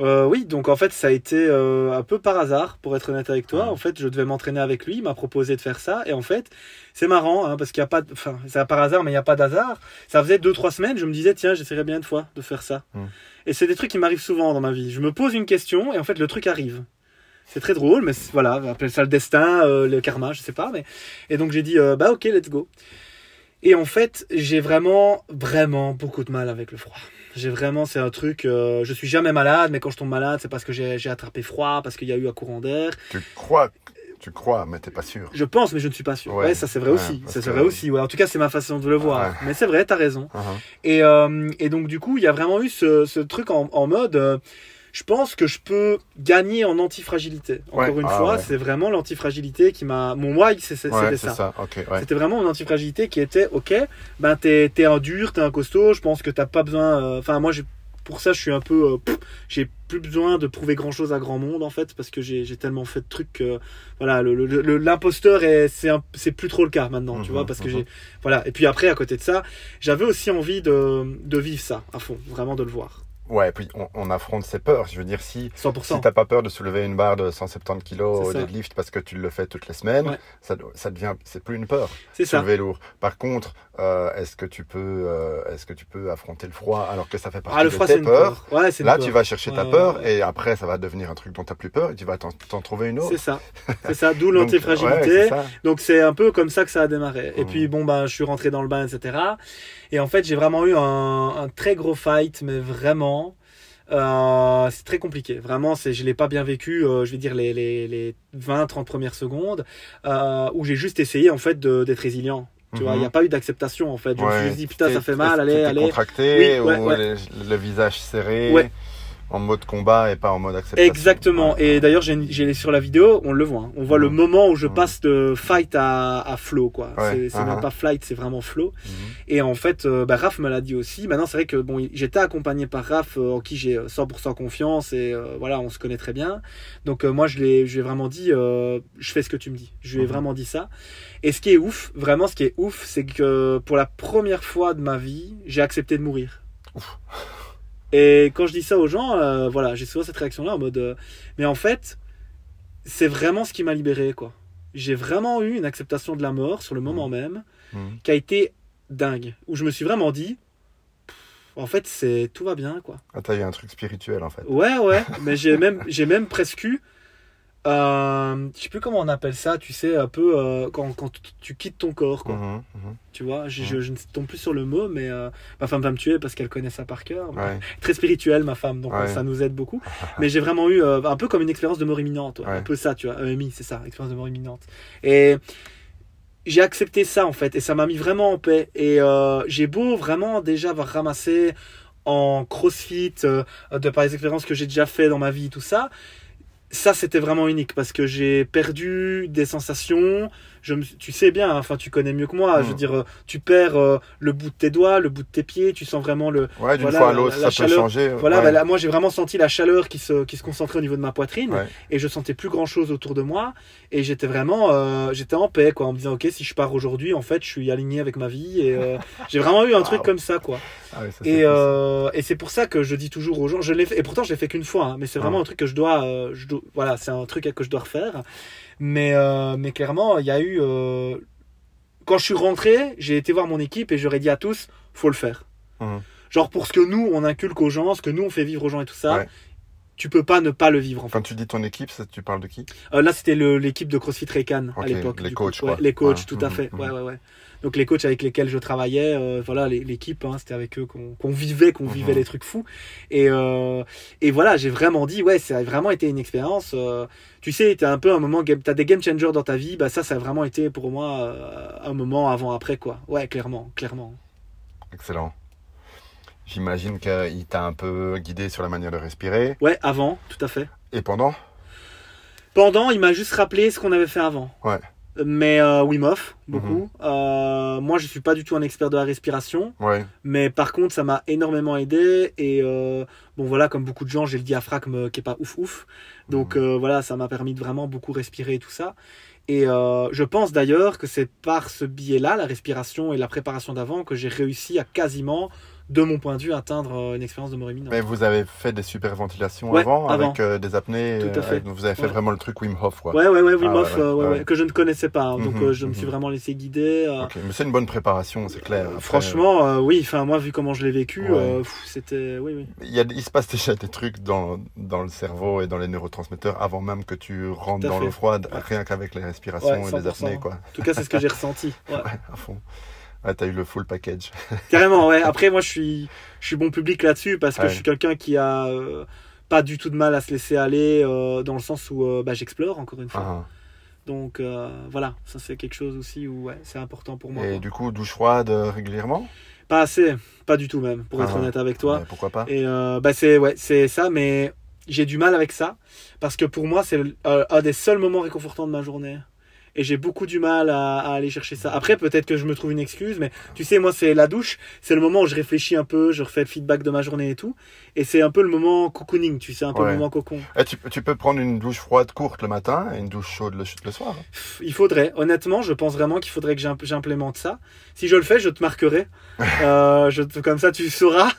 Euh, oui, donc en fait, ça a été euh, un peu par hasard, pour être honnête avec toi. En fait, je devais m'entraîner avec lui, il m'a proposé de faire ça. Et en fait, c'est marrant, hein, parce qu'il n'y a pas de... Enfin, c'est par hasard, mais il n'y a pas d'hasard. Ça faisait deux, trois semaines, je me disais, tiens, j'essaierai bien une fois de faire ça. Mm. Et c'est des trucs qui m'arrivent souvent dans ma vie. Je me pose une question, et en fait, le truc arrive. C'est très drôle, mais voilà, appeler ça le destin, euh, le karma, je sais pas. Mais... Et donc j'ai dit, euh, bah ok, let's go. Et en fait, j'ai vraiment, vraiment beaucoup de mal avec le froid. J'ai vraiment, c'est un truc, euh, je suis jamais malade, mais quand je tombe malade, c'est parce que j'ai attrapé froid, parce qu'il y a eu un courant d'air. Tu crois, tu crois, mais t'es pas sûr. Je pense, mais je ne suis pas sûr. Ouais, Ouais, ça c'est vrai ouais, aussi. Ça c'est que- vrai aussi. Ouais. En tout cas, c'est ma façon de le voir. Ouais. Mais c'est vrai, t'as raison. Uh-huh. Et, euh, et donc du coup, il y a vraiment eu ce, ce truc en, en mode, euh, je pense que je peux gagner en antifragilité. Encore Ouais. une Ah, fois, ouais. c'est vraiment l'antifragilité qui m'a... Mon why, Ouais, c'était ça. C'était vraiment une antifragilité qui était, ok, ben t'es t'es un dur, t'es un costaud, je pense que t'as pas besoin... euh, Enfin, moi, j'ai- pour ça, je suis un peu... euh, j'ai plus besoin de prouver grand-chose à grand monde, en fait, parce que j'ai tellement fait de trucs... que, voilà, le- le- le- l'imposteur, est- c'est un- c'est plus trop le cas maintenant, tu Mhm, vois, parce que mhm. j'ai... Voilà, et puis après, à côté de ça, j'avais aussi envie de, de vivre ça à fond, vraiment de le voir. Ouais, puis on, on affronte ses peurs. Je veux dire, si, 100%. si t'as pas peur de soulever une barre de 170 kilos C'est au deadlift parce que tu le fais toutes les semaines, Ouais. ça, ça devient, c'est plus une peur. c'est ça. Soulever lourd. Par contre, euh, est-ce que tu peux, euh, est-ce que tu peux affronter le froid alors que ça fait partie Ah, le de froid, tes une peurs? Peur. Ouais, Là, peur. tu vas chercher ta peur ouais, et après, ça va devenir un truc dont tu plus peur et tu vas t'en trouver une autre. C'est ça. C'est ça, d'où l'antifragilité. Donc c'est un peu comme ça que ça a démarré. Et Mhm. puis bon ben je suis rentré dans le bain etc. Et en fait j'ai vraiment eu un, un très gros fight mais vraiment euh, c'est très compliqué. Vraiment c'est je l'ai pas bien vécu. euh, je vais dire les les, les 20-30 premières secondes euh, où j'ai juste essayé en fait de- d'être résilient. Tu vois, il Mhm. n'y a pas eu d'acceptation en fait. Je me suis dit putain ça fait mal, allez allez. contracté Oui, ouais, ou ouais. les- le visage serré? En mode combat et pas en mode acceptation. Exactement. Et d'ailleurs, j'ai j'ai- sur la vidéo, on le voit. hein. On voit le Mhm. moment où je Mhm. passe de fight à, à flow, quoi. Ouais. C'est c'est même Uh-huh. pas flight, c'est vraiment flow. Mhm. Et en fait, euh, bah, Raph me l'a dit aussi. Maintenant, c'est vrai que bon, j'étais accompagné par Raph, euh, en qui j'ai 100% confiance et euh, voilà, on se connaît très bien. Donc euh, moi, je l'ai, je lui ai vraiment dit, euh, je fais ce que tu me dis. Je lui ai Mhm. vraiment dit ça. Et ce qui est ouf, vraiment, ce qui est ouf, c'est que pour la première fois de ma vie, j'ai accepté de mourir. Ouf. Et quand je dis ça aux gens, euh, voilà, j'ai souvent cette réaction-là en mode, euh, mais en fait, c'est vraiment ce qui m'a libéré, quoi. J'ai vraiment eu une acceptation de la mort sur le moment même Mhm. qui a été dingue. Où je me suis vraiment dit, en fait, c'est tout va bien, quoi. Ah, t'as eu un truc spirituel en fait. Ouais, ouais, mais j'ai même, j'ai même presque eu, euh, je sais plus comment on appelle ça, tu sais, un peu euh, quand, quand tu- quittes ton corps, quoi. Mhm, mhm. Tu vois, je, je- je ne tombe plus sur le mot, mais euh, ma femme va me tuer parce qu'elle connaît ça par cœur. Ouais. Très spirituelle, ma femme, donc Ouais. euh, ça nous aide beaucoup. mais j'ai vraiment eu un peu comme une expérience de mort imminente, ouais. Un peu ça, tu vois, EMI, c'est ça, expérience de mort imminente. Et j'ai accepté ça en fait, et ça m'a mis vraiment en paix. Et j'ai beau vraiment déjà avoir ramassé en crossfit, de par les expériences que j'ai déjà fait dans ma vie, tout ça. Ça, c'était vraiment unique parce que j'ai perdu des sensations. Je me, tu sais bien, hein, enfin, tu connais mieux que moi. Mm. Je veux dire, euh, tu perds euh, le bout de tes doigts, le bout de tes pieds. Tu sens vraiment le. Ouais, d'une Voilà, fois à la- l'autre, la ça peut chaleur. changer. Voilà, ouais. bah là, moi, j'ai vraiment senti la chaleur qui se, qui se concentrait au niveau de ma poitrine Ouais. et je sentais plus grand chose autour de moi. Et j'étais vraiment, euh, j'étais en paix, quoi, en me disant, ok, si je pars aujourd'hui, en fait, je suis aligné avec ma vie. Et euh, j'ai vraiment eu un truc comme ça, quoi. Ah ouais, ça, Et, euh, et c'est pour ça que je dis toujours aux gens, je l'ai fait, et pourtant je l'ai fait qu'une fois, hein, mais c'est vraiment Ah. un truc que je dois, euh, je dois- voilà, c'est un truc que je dois refaire. Mais, euh, mais clairement, il y a eu, euh, quand je suis rentré, j'ai été voir mon équipe et j'aurais dit à tous, faut le faire. Mhm. Genre pour ce que nous on inculque aux gens, ce que nous on fait vivre aux gens et tout ça, Ouais. tu peux pas ne pas le vivre en fait. Quand tu dis ton équipe, ça, tu parles de qui? Euh, là, c'était l'équipe de CrossFit Raycan à l'époque. les coachs, Ouais, les coachs, Ouais. tout à Mhm, fait. Ouais, ouais, ouais. Donc les coachs avec lesquels je travaillais, euh, voilà, l'équipe, hein, c'était avec eux qu'on vivait, qu'on vivait Mhm. les trucs fous. Et, euh, et voilà, j'ai vraiment dit, ouais, ça a vraiment été une expérience. euh, tu sais, t'as un peu un moment, t'as des game changers dans ta vie, bah ça, ça a vraiment été pour moi un moment avant-après, quoi. Ouais, clairement, clairement. Excellent. J'imagine qu'il t'a un peu guidé sur la manière de respirer. Ouais, avant, tout à fait. Et pendant? Pendant, il m'a juste rappelé ce qu'on avait fait avant. Ouais. Mais euh, Wim Hof, beaucoup. Euh, moi, je suis pas du tout un expert de la respiration. Ouais. Mais par contre, ça m'a énormément aidé. Et euh, bon, voilà, comme beaucoup de gens, j'ai le diaphragme qui est pas ouf ouf. Donc Mhm. euh, voilà, ça m'a permis de vraiment beaucoup respirer et tout ça. Et euh, je pense d'ailleurs que c'est par ce biais-là, la respiration et la préparation d'avant, que j'ai réussi à quasiment, de mon point de vue, atteindre euh, une expérience de mort imminente. Mais vous avez fait des super ventilations Ouais, avant, avant. avec euh, des apnées. Tout à euh, fait. donc vous avez fait Ouais. vraiment le truc Wim Hof, quoi. Ouais, ouais, ouais, Wim Ah, Hof, euh, que je ne connaissais pas. hein. donc Mhm, euh, je me suis mhm. vraiment laissé guider. Ok, Mais c'est une bonne préparation, c'est clair. Après, Franchement, oui, enfin moi vu comment je l'ai vécu, c'était oui oui. Il, y a, il se passe déjà des trucs dans, dans le cerveau et dans les neurotransmetteurs avant même que tu rentres dans l'eau froide, rien qu'avec les respirations et les 100%. apnées, quoi. En tout cas, c'est ce que j'ai ressenti. À fond. Ouais, t'as eu le full package. Carrément, ouais. Après, moi, je suis, je suis bon public là-dessus parce que Ouais. je suis quelqu'un qui a euh, pas du tout de mal à se laisser aller euh, dans le sens où euh, bah, j'explore encore une fois. Ah. Donc voilà, ça c'est quelque chose aussi où ouais, c'est important pour moi. Et quoi. du coup, douche froide régulièrement? Pas assez, pas du tout même, pour être Ah. honnête avec toi. Mais Pourquoi pas? Et bah c'est ouais, c'est ça, mais j'ai du mal avec ça parce que pour moi c'est un des seuls moments réconfortants de ma journée. Et j'ai beaucoup du mal à, à aller chercher ça. Après, peut-être que je me trouve une excuse, mais tu sais, moi, c'est la douche. C'est le moment où je réfléchis un peu, je refais le feedback de ma journée et tout. Et c'est un peu le moment cocooning, tu sais, un peu Ouais. le moment cocon. Eh, tu, peux- tu peux prendre une douche froide courte le matin et une douche chaude le, le soir. hein. Il faudrait, honnêtement, je pense vraiment qu'il faudrait que j'imp- j'implémente ça. Si je le fais, je te marquerai. Euh, je comme ça, tu sauras.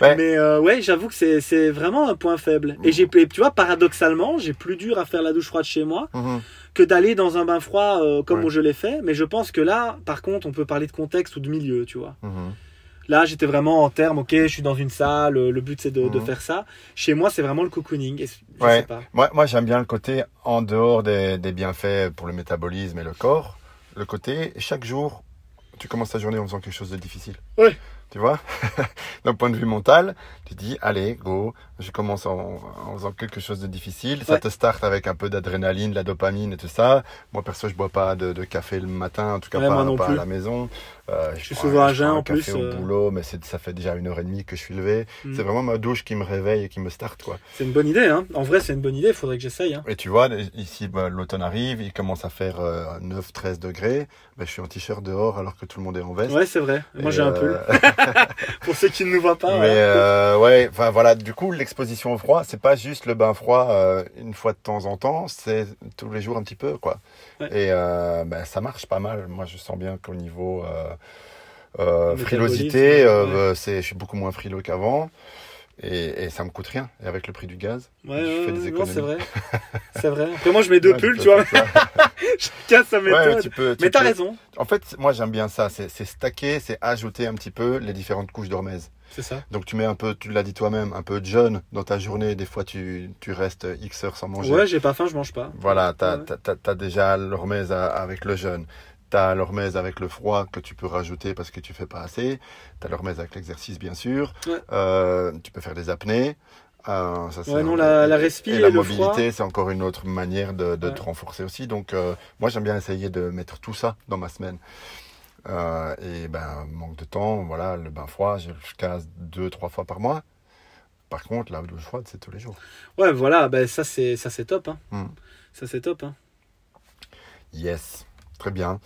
Ouais. Mais euh, ouais, j'avoue que c'est vraiment un point faible. Et j'ai, et tu vois, paradoxalement, j'ai plus dur à faire la douche froide chez moi Mhm. Que d'aller dans un bain froid euh, comme Ouais. je l'ai fait. Mais je pense que là, par contre, on peut parler de contexte ou de milieu, tu vois. Mhm. Là, j'étais vraiment en termes, ok, je suis dans une salle, euh, le but c'est de, de Mhm. faire ça. Chez moi, c'est vraiment le cocooning. Et je Ouais. sais pas. Moi, moi j'aime bien le côté en dehors des, des bienfaits pour le métabolisme et le corps. Le côté, chaque jour, tu commences ta journée en faisant quelque chose de difficile. Ouais. Tu vois? D'un point de vue mental, tu dis, allez, go, je commence en, en faisant quelque chose de difficile. Ça te starte avec un peu d'adrénaline, de la dopamine et tout ça. Moi, perso, je bois pas de, de café le matin, en tout cas Ouais, pas, à la maison. Euh, Je suis souvent à je jeun, en plus, café au euh. boulot, mais ça fait déjà une heure et demie que je suis levé. Mm. C'est vraiment ma douche qui me réveille et qui me starte, quoi. C'est une bonne idée, hein. En vrai, c'est une bonne idée, il faudrait que j'essaye. Hein. Et tu vois, ici, bah, l'automne arrive, il commence à faire 9-13 degrés. Ben, je suis en t-shirt dehors alors que tout le monde est en veste. Ouais, c'est vrai. Moi, j'ai un euh, pull. Pour ceux qui ne nous voient pas. Mais ouais. euh, ouais, enfin voilà, du coup, l'exposition au froid, c'est pas juste le bain froid euh, une fois de temps en temps, c'est tous les jours un petit peu, quoi. Ouais. Et euh, ben, ça marche pas mal. Moi, je sens bien qu'au niveau euh, euh, frilosité, euh, ouais. euh, c'est, je suis beaucoup moins frileux qu'avant. Et, et ça me coûte rien. Et avec le prix du gaz, Ouais, je ouais, fais des économies. c'est vrai. C'est vrai. Après, moi, je mets deux pulls, tu vois. ça. Chacun sa méthode. tu peux- tu mais t'as peux- raison. En fait, moi j'aime bien ça. C'est, c'est stacker, c'est ajouter un petit peu les différentes couches d'hormèse. C'est ça. Donc tu mets un peu, tu l'as dit toi-même, un peu de jeûne dans ta journée. Des fois, tu, tu restes X heures sans manger. Ouais, j'ai pas faim, je mange pas. Voilà, t'as Ouais. t'as- t'as- t'as déjà l'hormèse avec le jeûne. T'as l'hormèse avec le froid que tu peux rajouter parce que tu fais pas assez. T'as l'hormèse avec l'exercice, bien sûr. Ouais. Euh, tu peux faire des apnées. Euh, ça, Ouais, non, la- la et et la mobilité, c'est encore une autre manière de, de Ouais. te renforcer aussi. Donc, euh, moi, j'aime bien essayer de mettre tout ça dans ma semaine. Et ben, manque de temps, voilà, le bain froid, je le casse deux, trois fois par mois. Par contre, la douche froide, c'est tous les jours. Ouais, voilà, ben, ça, c'est ça c'est top. Hein. Hmm. Ça, c'est top. Hein. Yes, très bien.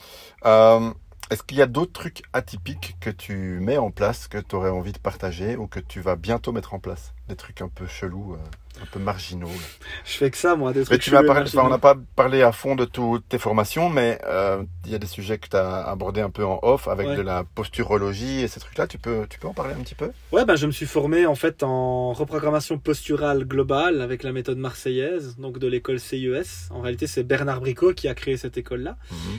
Euh, Est-ce qu'il y a d'autres trucs atypiques que tu mets en place, que tu aurais envie de partager ou que tu vas bientôt mettre en place? Des trucs un peu chelous, euh, un peu marginaux. là. Je fais que ça, moi, des Mais trucs tu m'as chelous parlé, enfin, on n'a pas parlé à fond de toutes tes formations, mais euh, il y a des sujets que tu as abordés un peu en off avec Ouais. de la posturologie et ces trucs-là. Tu peux, tu peux en parler un petit peu? Ouais, ben, je me suis formé en fait en reprogrammation posturale globale avec la méthode marseillaise, donc de l'école CIES. En réalité, c'est Bernard Bricot qui a créé cette école-là.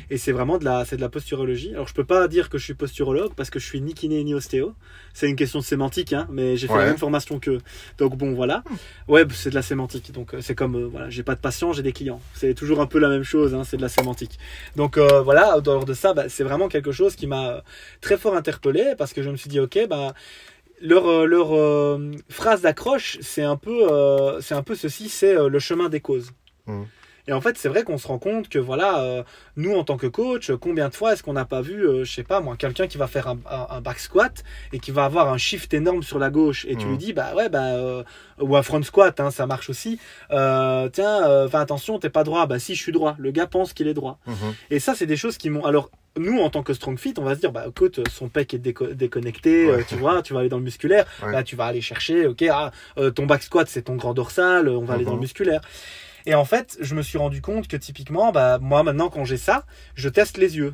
Et c'est vraiment de la, de la posturologie. Alors, je peux pas dire que je suis posturologue parce que je suis ni kiné ni ostéo. C'est une question de sémantique, hein, mais j'ai fait Ouais. la même formation qu'eux. Donc bon, voilà. Ouais, bah, c'est de la sémantique. Donc euh, c'est comme, euh, voilà, j'ai pas de patients, j'ai des clients. C'est toujours un peu la même chose, hein, c'est de la sémantique. Donc euh, voilà, dehors de ça, bah, c'est vraiment quelque chose qui m'a très fort interpellé parce que je me suis dit, ok, bah leur, leur phrase d'accroche, c'est un peu, c'est un peu ceci, c'est le chemin des causes. Mhm. Et en fait, c'est vrai qu'on se rend compte que voilà, euh, nous en tant que coach, combien de fois est-ce qu'on n'a pas vu, euh, je sais pas moi, quelqu'un qui va faire un, un- un back squat et qui va avoir un shift énorme sur la gauche et tu Mhm. lui dis bah ouais bah euh, ou un front squat, hein, ça marche aussi. Euh, tiens, euh, fais attention, t'es pas droit. Bah si, je suis droit. Le gars pense qu'il est droit. Mhm. Et ça, c'est des choses qui m'ont. Alors, nous, en tant que strong fit, on va se dire, bah, écoute, son pec est déco- déconnecté, Ouais. euh, tu vois, tu vas aller dans le musculaire, Ouais. là, tu vas aller chercher, ok, ah, euh, ton back squat, c'est ton grand dorsal, on va aller dans le Mhm. musculaire. Et en fait, je me suis rendu compte que typiquement, bah, moi, maintenant, quand j'ai ça, je teste les yeux.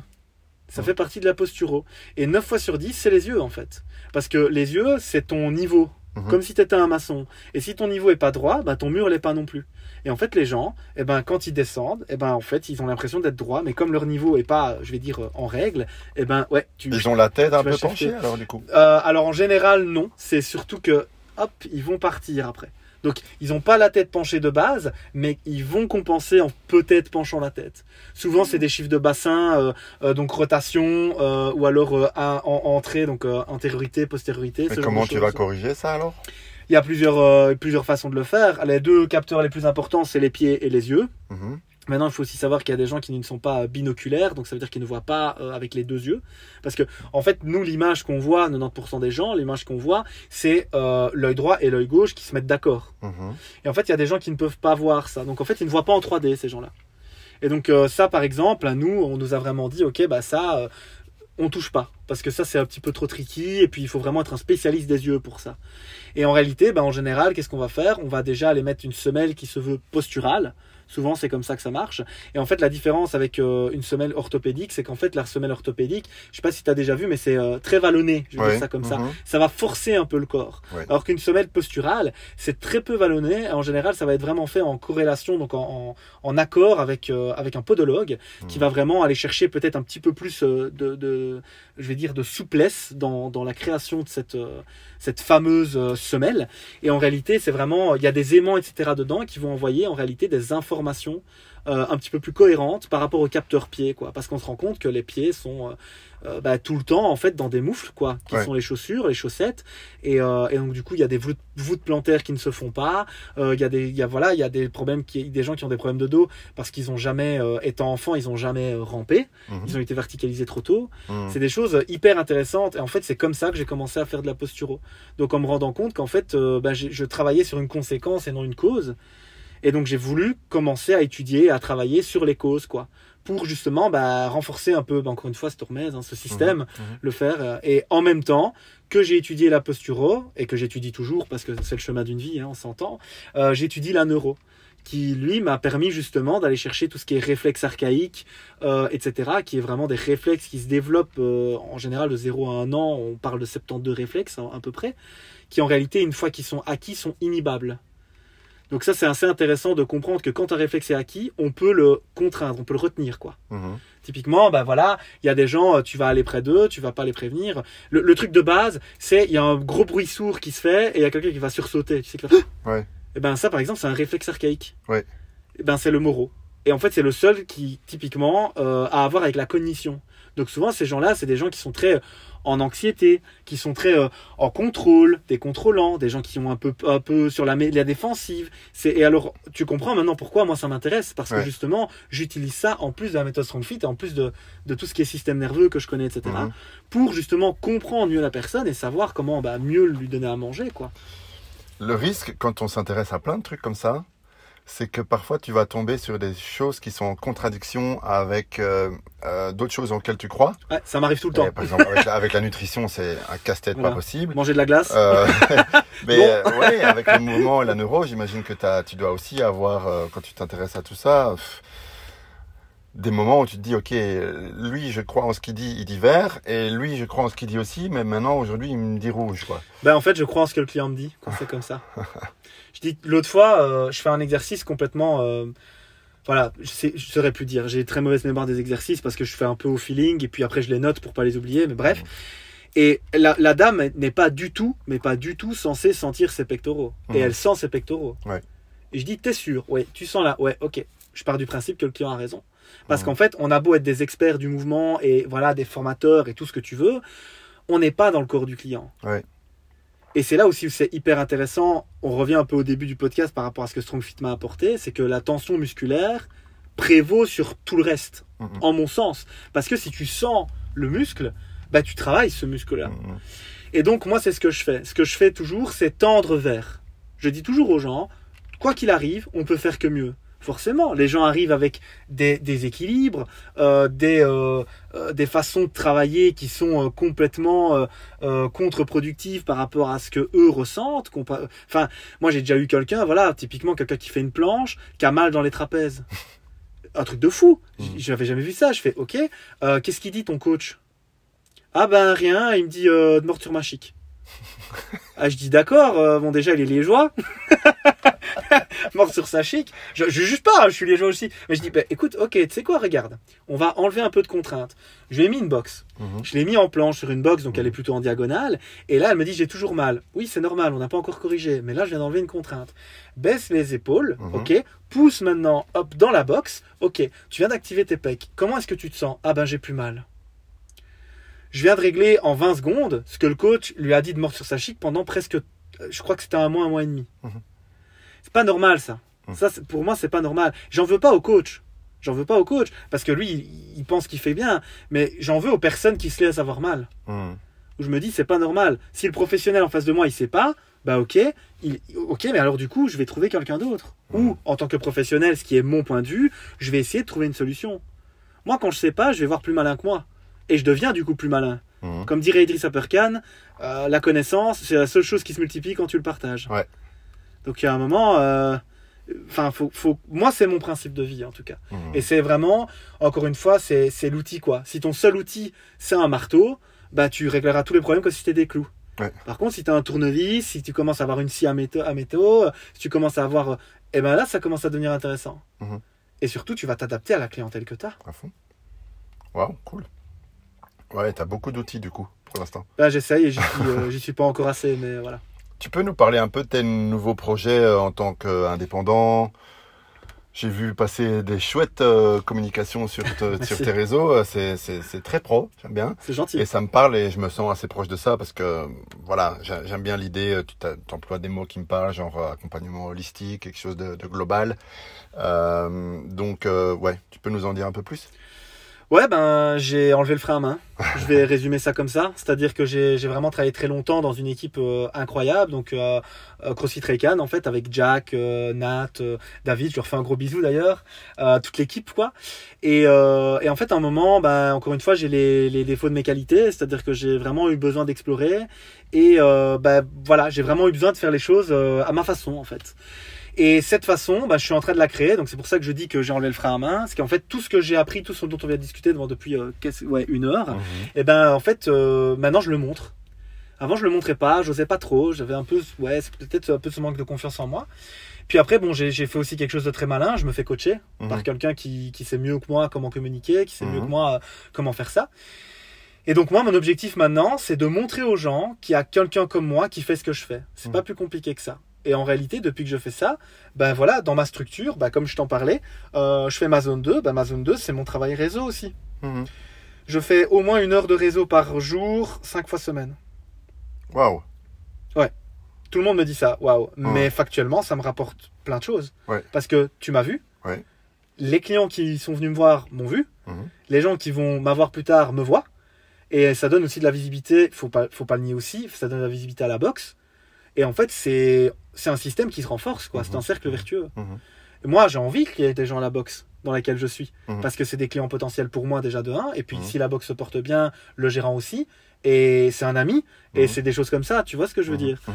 Ça fait partie de la posturo. Et 9 fois sur 10, c'est les yeux, en fait. Parce que les yeux, c'est ton niveau. Mhm. Comme si tu étais un maçon. Et si ton niveau est pas droit, bah, ton mur l'est pas non plus. Et en fait, les gens, eh ben, quand ils descendent, eh ben, en fait, ils ont l'impression d'être droits, mais comme leur niveau est pas, je vais dire, euh, en règle, eh ben, ouais, tu. Ils ont la tête un peu penchée alors du coup. Euh, alors en général, non. C'est surtout que, hop, ils vont partir après. Donc, ils n'ont pas la tête penchée de base, mais ils vont compenser en peut-être penchant la tête. Souvent, c'est des chiffres de bassin, euh, euh, donc rotation, euh, ou alors un- en, entrée, donc antériorité, postériorité. Comment tu vas corriger ça alors? Il y a plusieurs, plusieurs façons de le faire. Les deux capteurs les plus importants, c'est les pieds et les yeux. Mhm. Maintenant, il faut aussi savoir qu'il y a des gens qui ne sont pas binoculaires, donc ça veut dire qu'ils ne voient pas euh, avec les deux yeux. Parce que, en fait, nous, l'image qu'on voit, 90% des gens, l'image qu'on voit, c'est euh, l'œil droit et l'œil gauche qui se mettent d'accord. Mhm. Et en fait, il y a des gens qui ne peuvent pas voir ça. Donc, en fait, ils ne voient pas en 3D, ces gens-là. Et donc, euh, ça, par exemple, à nous, on nous a vraiment dit, OK, bah ça, on touche pas. Parce que ça, c'est un petit peu trop tricky. Et puis, il faut vraiment être un spécialiste des yeux pour ça. Et en réalité, bah, en général, qu'est-ce qu'on va faire? On va déjà aller mettre une semelle qui se veut posturale. Souvent, c'est comme ça que ça marche. Et en fait, la différence avec euh, une semelle orthopédique, c'est qu'en fait, la semelle orthopédique, je sais pas si tu as déjà vu, mais c'est euh, très vallonné. Je vais Ouais. dire ça comme ça. Mhm. Ça va forcer un peu le corps. Ouais. Alors qu'une semelle posturale, c'est très peu vallonné. En général, ça va être vraiment fait en corrélation, donc en, en, en accord avec, euh, avec un podologue qui Mhm. va vraiment aller chercher peut-être un petit peu plus de, de, je vais dire, de souplesse dans, dans la création de cette, cette fameuse semelle. Et en réalité, c'est vraiment, il y a des aimants, etc. dedans qui vont envoyer en réalité des informations euh, un petit peu plus cohérente par rapport au capteur pied, quoi. Parce qu'on se rend compte que les pieds sont euh, euh, bah, tout le temps en fait dans des moufles, quoi, qui Ouais. sont les chaussures, les chaussettes, et, euh, et donc du coup il y a des voûtes, voûtes plantaires qui ne se font pas. Il y a des, y a voilà, il y a des problèmes qui, des gens qui ont des problèmes de dos parce qu'ils ont jamais, étant enfants, ils ont jamais rampé, Mhm. ils ont été verticalisés trop tôt. Mhm. C'est des choses hyper intéressantes et en fait c'est comme ça que j'ai commencé à faire de la posturo. Donc en me rendant compte qu'en fait bah, je travaillais sur une conséquence et non une cause. Et donc j'ai voulu commencer à étudier, à travailler sur les causes quoi, pour justement bah, renforcer un peu, bah, encore une fois, cette hein, ce système, Mhm. le faire. euh, et en même temps que j'ai étudié la posturo et que j'étudie toujours parce que c'est le chemin d'une vie, hein, on s'entend, euh, j'étudie la neuro qui lui m'a permis justement d'aller chercher tout ce qui est réflexe archaïque, euh, etc., qui est vraiment des réflexes qui se développent euh, en général de 0 à 1 an, on parle de 72 réflexes hein, à peu près, qui en réalité, une fois qu'ils sont acquis, sont inhibables. Donc ça, c'est assez intéressant de comprendre que quand un réflexe est acquis, on peut le contraindre, on peut le retenir, quoi. Mhm. Typiquement, bah voilà, il y a des gens, euh, tu vas aller près d'eux, tu vas pas les prévenir. Le, le truc de base, c'est il y a un gros bruit sourd qui se fait et il y a quelqu'un qui va sursauter. Tu sais que Ouais. Et ben ça, par exemple, c'est un réflexe archaïque. Ouais. Et ben c'est le moro. Et en fait, c'est le seul qui, typiquement, euh, a à voir avec la cognition. Donc souvent, ces gens-là, c'est des gens qui sont très en anxiété, qui sont très euh, en contrôle, des contrôlants, des gens qui ont un peu, un peu sur la, défensive. C'est et alors, tu comprends maintenant pourquoi moi ça m'intéresse parce que justement, j'utilise ça en plus de la méthode StrongFit et en plus de, de tout ce qui est système nerveux que je connais, etc. Mhm. Pour justement comprendre mieux la personne et savoir comment bah, mieux lui donner à manger, quoi. Le risque, quand on s'intéresse à plein de trucs comme ça, c'est que parfois tu vas tomber sur des choses qui sont en contradiction avec euh, euh, d'autres choses auxquelles tu crois. Ouais, ça m'arrive tout le Et, temps. par exemple, avec la, avec la nutrition, c'est un casse-tête Voilà. pas possible. Manger de la glace. Euh, mais euh, ouais, avec le mouvement et la neuro, j'imagine que t'as- tu dois aussi avoir, euh, quand tu t'intéresses à tout ça, pff, des moments où tu te dis, ok, lui, je crois en ce qu'il dit, il dit vert, et lui, je crois en ce qu'il dit aussi, mais maintenant, aujourd'hui, il me dit rouge, quoi. Ben, en fait, je crois en ce que le client me dit quand c'est comme ça. je dis l'autre fois, euh, je fais un exercice complètement. euh, voilà, je, sais, je saurais plus dire. J'ai très mauvaise mémoire des exercices parce que je fais un peu au feeling et puis après je les note pour pas les oublier. Mais bref. Et la, la dame n'est pas du tout, mais pas du tout censée sentir ses pectoraux. Et Mhm. elle sent ses pectoraux. Ouais. Et je dis, t'es sûr? Ouais, tu sens là? Ouais, ok. Je pars du principe que le client a raison. Parce qu'en fait, on a beau être des experts du mouvement et voilà, des formateurs et tout ce que tu veux, on n'est pas dans le corps du client. Ouais. Et c'est là aussi où c'est hyper intéressant. On revient un peu au début du podcast par rapport à ce que StrongFit m'a apporté, c'est que la tension musculaire prévaut sur tout le reste, en mon sens. Parce que si tu sens le muscle, bah tu travailles ce muscle-là. Et donc moi c'est ce que je fais. Ce que je fais toujours, c'est tendre vers. Je dis toujours aux gens, quoi qu'il arrive, on peut faire que mieux. Forcément, les gens arrivent avec des, des équilibres, euh, des, euh, euh, des façons de travailler qui sont complètement contre-productives par rapport à ce que eux ressentent. Enfin, moi j'ai déjà eu quelqu'un, voilà, typiquement quelqu'un qui fait une planche, qui a mal dans les trapèzes. Un truc de fou. Mhm. J'avais jamais vu ça. Je fais, ok, qu'est-ce qu'il dit ton coach? Ah ben rien, il me dit de morsure machique. Ah, je dis d'accord, euh, bon déjà il est liégeois. Mort sur sa chic. Je, je juge pas, hein, je suis liégeois aussi. Mais je dis, bah, écoute, ok, tu sais quoi, regarde, on va enlever un peu de contrainte. Je lui ai mis une box. Mhm. Je l'ai mis en planche sur une box, donc elle est plutôt en diagonale. Et là, elle me dit, j'ai toujours mal. Oui, c'est normal, on n'a pas encore corrigé. Mais là, je viens d'enlever une contrainte. Baisse les épaules, Mhm. ok. Pousse maintenant, hop, dans la box. Ok, tu viens d'activer tes pecs. Comment est-ce que tu te sens? Ah ben, j'ai plus mal. Je viens de régler en 20 secondes ce que le coach lui a dit de mort sur sa chic pendant presque, euh, je crois que c'était un mois, un mois et demi. Mhm. C'est pas normal ça. Mhm. Ça, pour moi, c'est pas normal. J'en veux pas au coach. J'en veux pas au coach parce que lui, il, il pense qu'il fait bien. Mais j'en veux aux personnes qui se laissent avoir mal. Mhm. Où je me dis, c'est pas normal. Si le professionnel en face de moi, il sait pas, bah ok, il, ok, mais alors du coup, je vais trouver quelqu'un d'autre. Ou en tant que professionnel, ce qui est mon point de vue, je vais essayer de trouver une solution. Moi, quand je sais pas, je vais voir plus malin que moi. Et je deviens du coup plus malin. Comme dirait Idriss Aperkan, euh, la connaissance, c'est la seule chose qui se multiplie quand tu le partages. Ouais. Donc il y a un moment, euh, enfin, faut, faut, moi c'est mon principe de vie en tout cas. Mhm. Et c'est vraiment, encore une fois, c'est c'est l'outil quoi. Si ton seul outil c'est un marteau, bah tu régleras tous les problèmes comme si c'était des clous. Ouais. Par contre, si tu as un tournevis, si tu commences à avoir une scie à métaux, à métaux si tu commences à avoir, eh ben là ça commence à devenir intéressant. Mhm. Et surtout, tu vas t'adapter à la clientèle que tu as. À fond. Waouh, cool. Ouais, t'as beaucoup d'outils du coup, pour l'instant. Là, j'essaye et j'y suis, euh, j'y suis pas encore assez, mais voilà. Tu peux nous parler un peu de tes nouveaux projets euh, en tant qu'indépendant? J'ai vu passer des chouettes euh, communications sur, te- sur tes réseaux. Euh, C'est, très pro, j'aime bien. C'est gentil. Et ça me parle et je me sens assez proche de ça parce que voilà, j'ai- j'aime bien l'idée. Tu t'emploies des mots qui me parlent, genre accompagnement holistique, quelque chose de, de global. Euh, donc euh, ouais, tu peux nous en dire un peu plus? Ouais, ben j'ai enlevé le frein à main. Je vais résumer ça comme ça. C'est-à-dire que j'ai vraiment travaillé très longtemps dans une équipe euh, incroyable. Donc euh, euh, CrossFit Raycan, en fait, avec Jack, euh, Nat, euh, David. Je leur fais un gros bisou d'ailleurs. Euh, toute l'équipe, quoi. Et, euh, et en fait, à un moment, ben, encore une fois, j'ai les, les défauts de mes qualités. C'est-à-dire que j'ai vraiment eu besoin d'explorer. Et euh, ben, voilà, j'ai vraiment eu besoin de faire les choses euh, à ma façon, en fait. Et cette façon, bah, je suis en train de la créer. Donc c'est pour ça que je dis que j'ai enlevé le frein à main. Parce qu'en fait, tout ce que j'ai appris, tout ce dont on vient de discuter devant depuis euh, ouais, une heure, et ben en fait, euh, maintenant je le montre. Avant, je le montrais pas, j'osais pas trop. J'avais un peu, ouais, c'est peut-être un peu ce manque de confiance en moi. Puis après, bon, j'ai fait aussi quelque chose de très malin. Je me fais coacher Mhm. par quelqu'un qui, qui sait mieux que moi comment communiquer, qui sait mieux Mhm. que moi euh, comment faire ça. Et donc moi, mon objectif maintenant, c'est de montrer aux gens qu'il y a quelqu'un comme moi qui fait ce que je fais. C'est Mhm. pas plus compliqué que ça. Et en réalité, depuis que je fais ça, ben voilà, dans ma structure, ben comme je t'en parlais, euh, je fais ma zone 2. Ben ma zone 2, c'est mon travail réseau aussi. Mhm. Je fais au moins une heure de réseau par jour, cinq fois semaine. Waouh. Tout le monde me dit ça, waouh. Mais factuellement, ça me rapporte plein de choses. Ouais. Parce que tu m'as vu. Ouais. Les clients qui sont venus me voir m'ont vu. Mhm. Les gens qui vont m'avoir plus tard me voient. Et ça donne aussi de la visibilité, faut pas, faut pas le nier aussi, ça donne de la visibilité à la boxe. Et en fait, c'est c'est un système qui se renforce, quoi. C'est un Mhm. cercle vertueux. Mhm. Et moi, j'ai envie qu'il y ait des gens à la boxe dans laquelle je suis. Mhm. Parce que c'est des clients potentiels pour moi déjà de 1. Et puis, si la boxe se porte bien, le gérant aussi. Et c'est un ami. Et Mhm. c'est des choses comme ça. Tu vois ce que je veux Mhm. dire Mhm.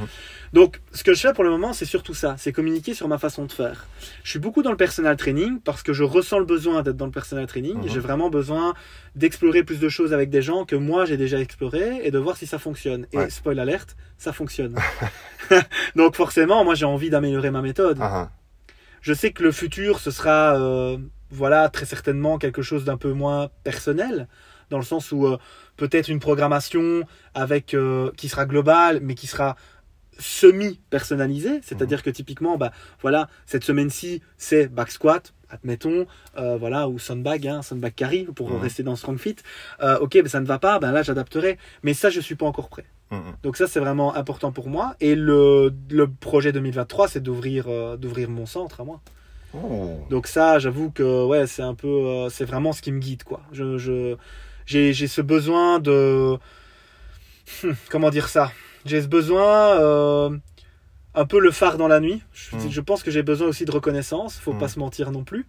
donc, ce que je fais pour le moment, c'est surtout ça, c'est communiquer sur ma façon de faire. Je suis beaucoup dans le personal training parce que je ressens le besoin d'être dans le personal training. J'ai vraiment besoin d'explorer plus de choses avec des gens que moi j'ai déjà exploré et de voir si ça fonctionne. Et spoil alerte, ça fonctionne. Donc forcément, moi j'ai envie d'améliorer ma méthode. Ah, ah. Je sais que le futur, ce sera, euh, voilà, très certainement quelque chose d'un peu moins personnel, dans le sens où euh, peut-être une programmation avec euh, qui sera globale, mais qui sera semi-personnalisée. C'est-à-dire que typiquement, bah, voilà, cette semaine-ci, c'est back squat, admettons, euh, voilà, ou sandbag, hein, sandbag carry, pour Mhm. rester dans Strong Fit. Euh, ok, mais ça ne va pas, ben là j'adapterai. Mais ça, je suis pas encore prêt. Mhm. Donc ça, c'est vraiment important pour moi. Et le, le projet 2023, c'est d'ouvrir euh, d'ouvrir mon centre à moi. Oh. Donc ça, j'avoue que ouais, c'est un peu, c'est vraiment ce qui me guide quoi. Je, je, j'ai, ce besoin de, Hmm, comment dire ça? J'ai ce besoin, euh, un peu le phare dans la nuit. Je, Mm. je pense que j'ai besoin aussi de reconnaissance. Faut Mm. pas se mentir non plus.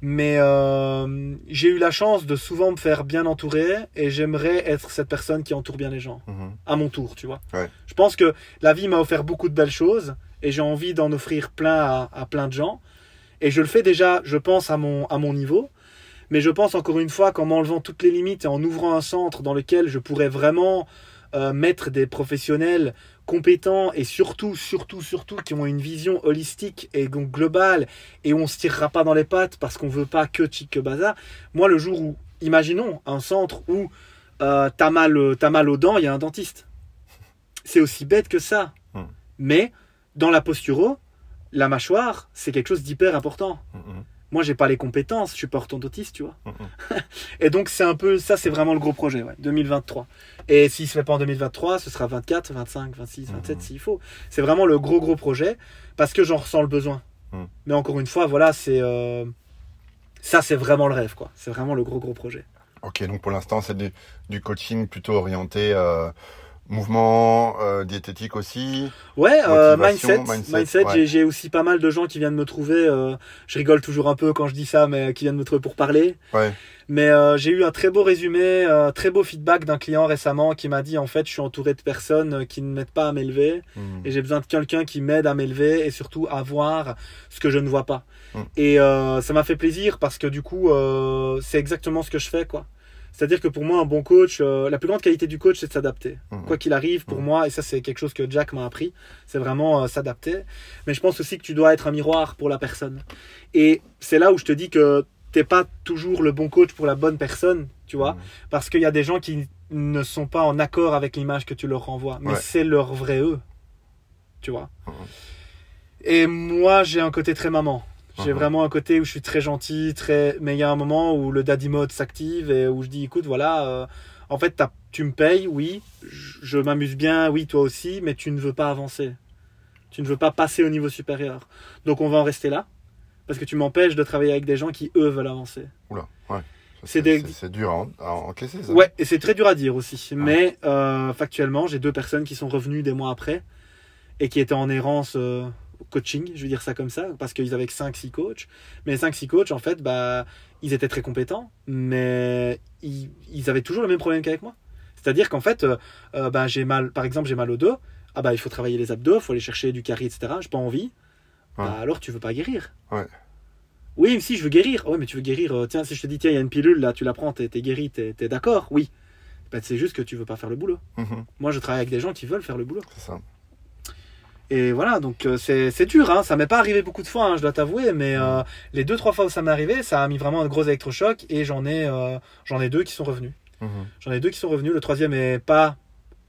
Mais euh, j'ai eu la chance de souvent me faire bien entourer et j'aimerais être cette personne qui entoure bien les gens Mhm. à mon tour, tu vois. Ouais. Je pense que la vie m'a offert beaucoup de belles choses et j'ai envie d'en offrir plein à, à plein de gens. Et je le fais déjà, je pense, à mon, à mon niveau. Mais je pense encore une fois qu'en m'enlevant toutes les limites et en ouvrant un centre dans lequel je pourrais vraiment euh, mettre des professionnels compétents et surtout, surtout, surtout qui ont une vision holistique et donc globale et où on se tirera pas dans les pattes parce qu'on veut pas que chic que bazar. Moi, le jour où, imaginons un centre où euh, t'as mal, euh, t'as mal aux dents, il y a un dentiste. C'est aussi bête que ça. Hmm. Mais dans la posturo, la mâchoire, c'est quelque chose d'hyper important. Mhm. Moi, j'ai pas les compétences, je suis pas orthodontiste, tu vois. Et donc, c'est un peu, ça, c'est vraiment le gros projet, ouais, 2023. Et s'il se fait pas en 2023, ce sera 24, 25, 26, 27 Mhm. s'il faut. C'est vraiment le gros, gros projet parce que j'en ressens le besoin. Mhm. Mais encore une fois, voilà, c'est, euh, ça, c'est vraiment le rêve, quoi. C'est vraiment le gros, gros projet. Ok, donc pour l'instant, c'est du, du coaching plutôt orienté euh, mouvement, euh, diététique aussi. Ouais, euh, mindset. Mindset, mindset, ouais. j'ai- aussi pas mal de gens qui viennent me trouver. euh, je rigole toujours un peu quand je dis ça, mais qui viennent me trouver pour parler. Ouais. Mais j'ai eu un très beau résumé, un très beau feedback d'un client récemment qui m'a dit en fait, je suis entouré de personnes qui ne m'aident pas à m'élever Mhm. et j'ai besoin de quelqu'un qui m'aide à m'élever et surtout à voir ce que je ne vois pas. Mm. Et ça m'a fait plaisir parce que du coup, c'est exactement ce que je fais quoi. C'est-à-dire que pour moi, un bon coach, euh, la plus grande qualité du coach, c'est de s'adapter. Mhm. Quoi qu'il arrive, pour Mhm. moi, et ça c'est quelque chose que Jack m'a appris, c'est vraiment euh, s'adapter. Mais je pense aussi que tu dois être un miroir pour la personne. Et c'est là où je te dis que t'es pas toujours le bon coach pour la bonne personne, tu vois, Mhm. parce qu'il y a des gens qui ne sont pas en accord avec l'image que tu leur renvoies, mais Ouais. c'est leur vrai eux, tu vois. Et moi, j'ai un côté très maman. J'ai Mhm. vraiment un côté où je suis très gentil, très. Mais il y a un moment où le daddy mode s'active et où je dis, écoute, voilà, euh, en fait, tu me payes, oui, je, je m'amuse bien, oui, toi aussi, mais tu ne veux pas avancer. Tu ne veux pas passer au niveau supérieur. Donc on va en rester là, parce que tu m'empêches de travailler avec des gens qui eux veulent avancer. Oula, ouais. C'est des- dur à, en- à encaisser, ça. Ouais, et c'est très dur à dire aussi. Mais euh, factuellement, j'ai deux personnes qui sont revenues des mois après et qui étaient en errance euh, coaching, je vais dire ça comme ça, parce qu'ils avaient que 5-6 coachs. Mais les 5-6 coachs, en fait, bah, ils étaient très compétents, mais ils, ils avaient toujours le même problème qu'avec moi. C'est-à-dire qu'en fait, euh, euh, bah, j'ai mal, par exemple, j'ai mal au dos. Ah bah, il faut travailler les abdos, il faut aller chercher du carry, etc. J'ai pas envie. Ouais. Bah, alors, tu veux pas guérir? Ouais. Oui, mais si je veux guérir. Ouais, mais tu veux guérir. euh, tiens, si je te dis, tiens, il y a une pilule là, tu la prends, t'es t'es guéri, t'es t'es d'accord? Oui. Bah, c'est juste que tu veux pas faire le boulot. Mhm, Moi, je travaille avec des gens qui veulent faire le boulot. c'est ça. Et voilà, donc euh, c'est dur, hein. ça m'est pas arrivé beaucoup de fois, hein, je dois t'avouer, mais euh, les deux trois fois où ça m'est arrivé, ça a mis vraiment un gros électrochoc et j'en ai euh, j'en ai deux qui sont revenus. Mhm. J'en ai deux qui sont revenus, le troisième est pas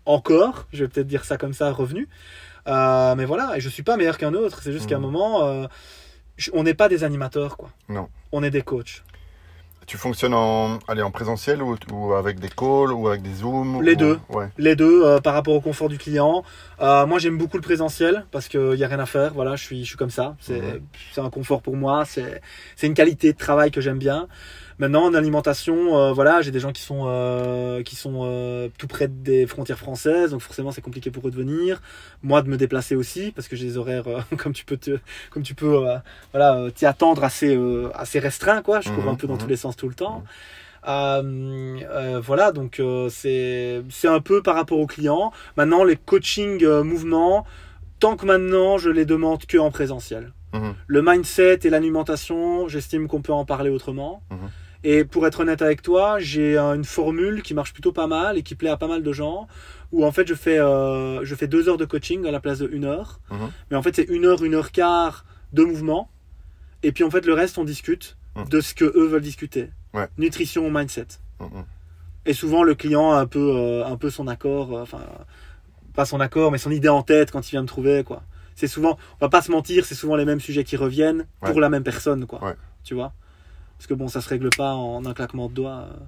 encore, je vais peut-être dire ça comme ça, revenu. Euh, mais voilà, et je suis pas meilleur qu'un autre, c'est juste qu'à un Mhm. moment, on n'est pas des animateurs, quoi. Non. On est des coachs. Tu fonctionnes en, allez, en présentiel ou, ou avec des calls ou avec des zooms Les ou- deux. Ouais. Les deux euh, par rapport au confort du client. Euh, moi j'aime beaucoup le présentiel parce qu'il n'y a rien à faire. Voilà, je suis, je suis comme ça. C'est c'est un confort pour moi. C'est c'est une qualité de travail que j'aime bien. Maintenant en alimentation, euh, voilà, j'ai des gens qui sont euh, qui sont euh, tout près des frontières françaises, donc forcément c'est compliqué pour eux de venir. Moi de me déplacer aussi parce que j'ai des horaires comme tu peux te comme tu peux voilà t'y attendre assez assez restreint quoi. Je cours Mhm, un peu dans mhm. tous les sens tout le temps. Euh, euh, voilà, donc euh, c'est c'est un peu par rapport aux clients. Maintenant, les coaching euh, mouvements, tant que maintenant, je les demande que en présentiel. Mhm. Le mindset et l'alimentation, j'estime qu'on peut en parler autrement. Mhm. Et pour être honnête avec toi, j'ai une formule qui marche plutôt pas mal et qui plaît à pas mal de gens, où en fait je fais, euh, je fais deux heures de coaching à la place de une heure. Mhm. Mais en fait c'est une heure, une heure quart de mouvement. Et puis en fait le reste on discute Mhm. de ce que eux veulent discuter. Ouais. Nutrition, mindset. Mhm. Et souvent, le client a un peu, euh, un peu son accord, euh, enfin, pas son accord, mais son idée en tête quand il vient me trouver, quoi. C'est souvent, on va pas se mentir, c'est souvent les mêmes sujets qui reviennent Ouais. pour la même personne, quoi. Ouais. Tu vois? Parce que bon, ça se règle pas en un claquement de doigts. euh.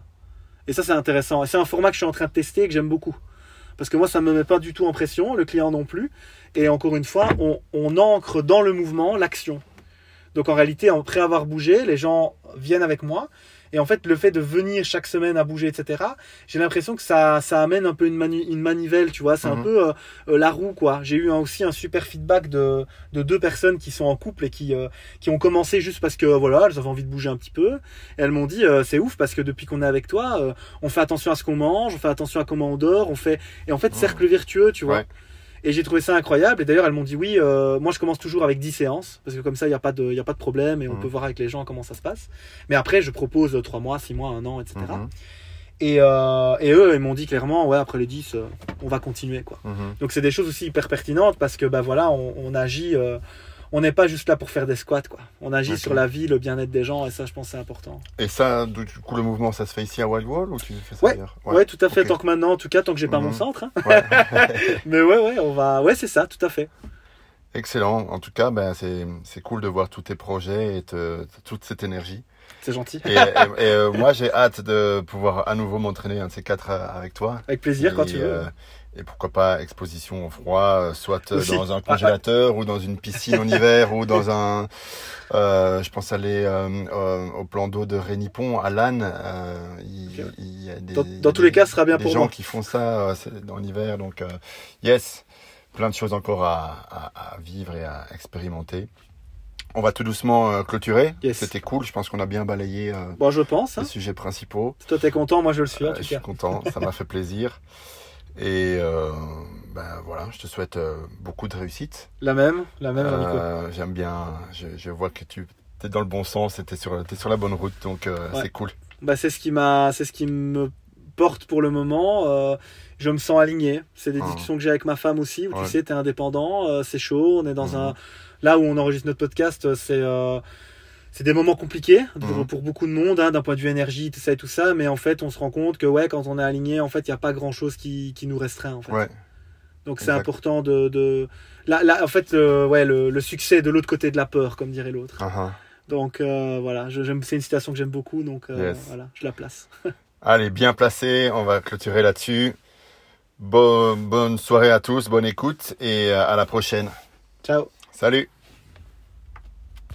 Et ça, c'est intéressant. Et c'est un format que je suis en train de tester et que j'aime beaucoup. Parce que moi, ça me met pas du tout en pression, le client non plus. Et encore une fois, on, on ancre dans le mouvement l'action. Donc en réalité, après avoir bougé, les gens viennent avec moi. Et en fait, le fait de venir chaque semaine à bouger, etc., j'ai l'impression que ça, ça amène un peu une, manu- une manivelle, tu vois. C'est un Mhm. peu euh, euh, la roue, quoi. J'ai eu un- aussi un super feedback de, de deux personnes qui sont en couple et qui, euh, qui ont commencé juste parce que, voilà, elles avaient envie de bouger un petit peu. Et elles m'ont dit, euh, c'est ouf parce que depuis qu'on est avec toi, euh, on fait attention à ce qu'on mange, on fait attention à comment on dort, on fait... Et en fait, cercle vertueux, tu vois. Ouais. Et j'ai trouvé ça incroyable. Et d'ailleurs, elles m'ont dit oui. euh, moi, je commence toujours avec 10 séances parce que comme ça, il n'y a pas de, il y a pas de problème et on Mhm. peut voir avec les gens comment ça se passe. Mais après, je propose 3 mois, 6 mois, 1 an, etc. Mhm. Et, euh, et eux, ils m'ont dit clairement, ouais, après les 10, euh, on va continuer, quoi. Mhm. Donc c'est des choses aussi hyper pertinentes parce que bah voilà, on, on agit. euh, on n'est pas juste là pour faire des squats, quoi. On agit sur la vie, le bien-être des gens, et ça, je pense, c'est important. Et ça, du coup, le mouvement, ça se fait ici à Wild Wall ou tu fais ça Ouais. ailleurs Ouais, tout à fait. Tant que maintenant, en tout cas, tant que j'ai pas Mhm. mon centre. hein. Ouais. Mais ouais, ouais, on va. Ouais, c'est ça, tout à fait. Excellent. En tout cas, ben, c'est cool de voir tous tes projets et te- toute cette énergie. C'est gentil. Et, et- et, euh, moi, j'ai hâte de pouvoir à nouveau m'entraîner un de ces quatre euh, avec toi. Avec plaisir, quand tu veux. euh, et pourquoi pas exposition au froid, euh, soit euh, Aussi. dans un congélateur ou dans une piscine en hiver ou dans un. euh, je pense aller euh, au plan d'eau de Rénipon à Lannes. il, Ok. il y a des, Dans- il y a dans tous des- les cas, ce sera bien des pour gens moi. qui font ça en hiver. Donc, yes, plein de choses encore à, à- à vivre et à expérimenter. On va tout doucement euh, clôturer. Yes. C'était cool. Je pense qu'on a bien balayé euh, Bon, je pense. Hein. les sujets principaux. Si toi t'es content, moi je le suis en Euh, tout je suis content, ça m'a fait plaisir. Et euh, ben voilà, je te souhaite euh, beaucoup de réussite. La même, la même, Nico. Euh, J'aime bien, je, je vois que tu es dans le bon sens et tu es, sur la bonne route, donc Ouais. c'est cool. Bah, c'est ce qui m'a, c'est ce qui me porte pour le moment. euh, je me sens aligné. C'est des Ah. discussions que j'ai avec ma femme aussi. Où Ouais. tu sais, t'es indépendant, euh, c'est chaud. On est dans Mhm. un, là où on enregistre notre podcast, c'est, euh, c'est des moments compliqués pour, Mhm. pour beaucoup de monde, hein, d'un point de vue énergie, tout ça et tout ça. Mais en fait, on se rend compte que ouais, quand on est aligné, en fait, il y a pas grand chose qui, qui nous restreint. En fait. Ouais, Donc c'est important de, de... Là, là, en fait, euh, ouais, le, le succès est de l'autre côté de la peur, comme dirait l'autre. uh-huh. Donc euh, voilà, c'est une citation que j'aime beaucoup, donc euh, Yes. voilà, je la place. Allez, bien placé, on va clôturer là-dessus. Bo- bonne soirée à tous, bonne écoute et à la prochaine. Ciao. Salut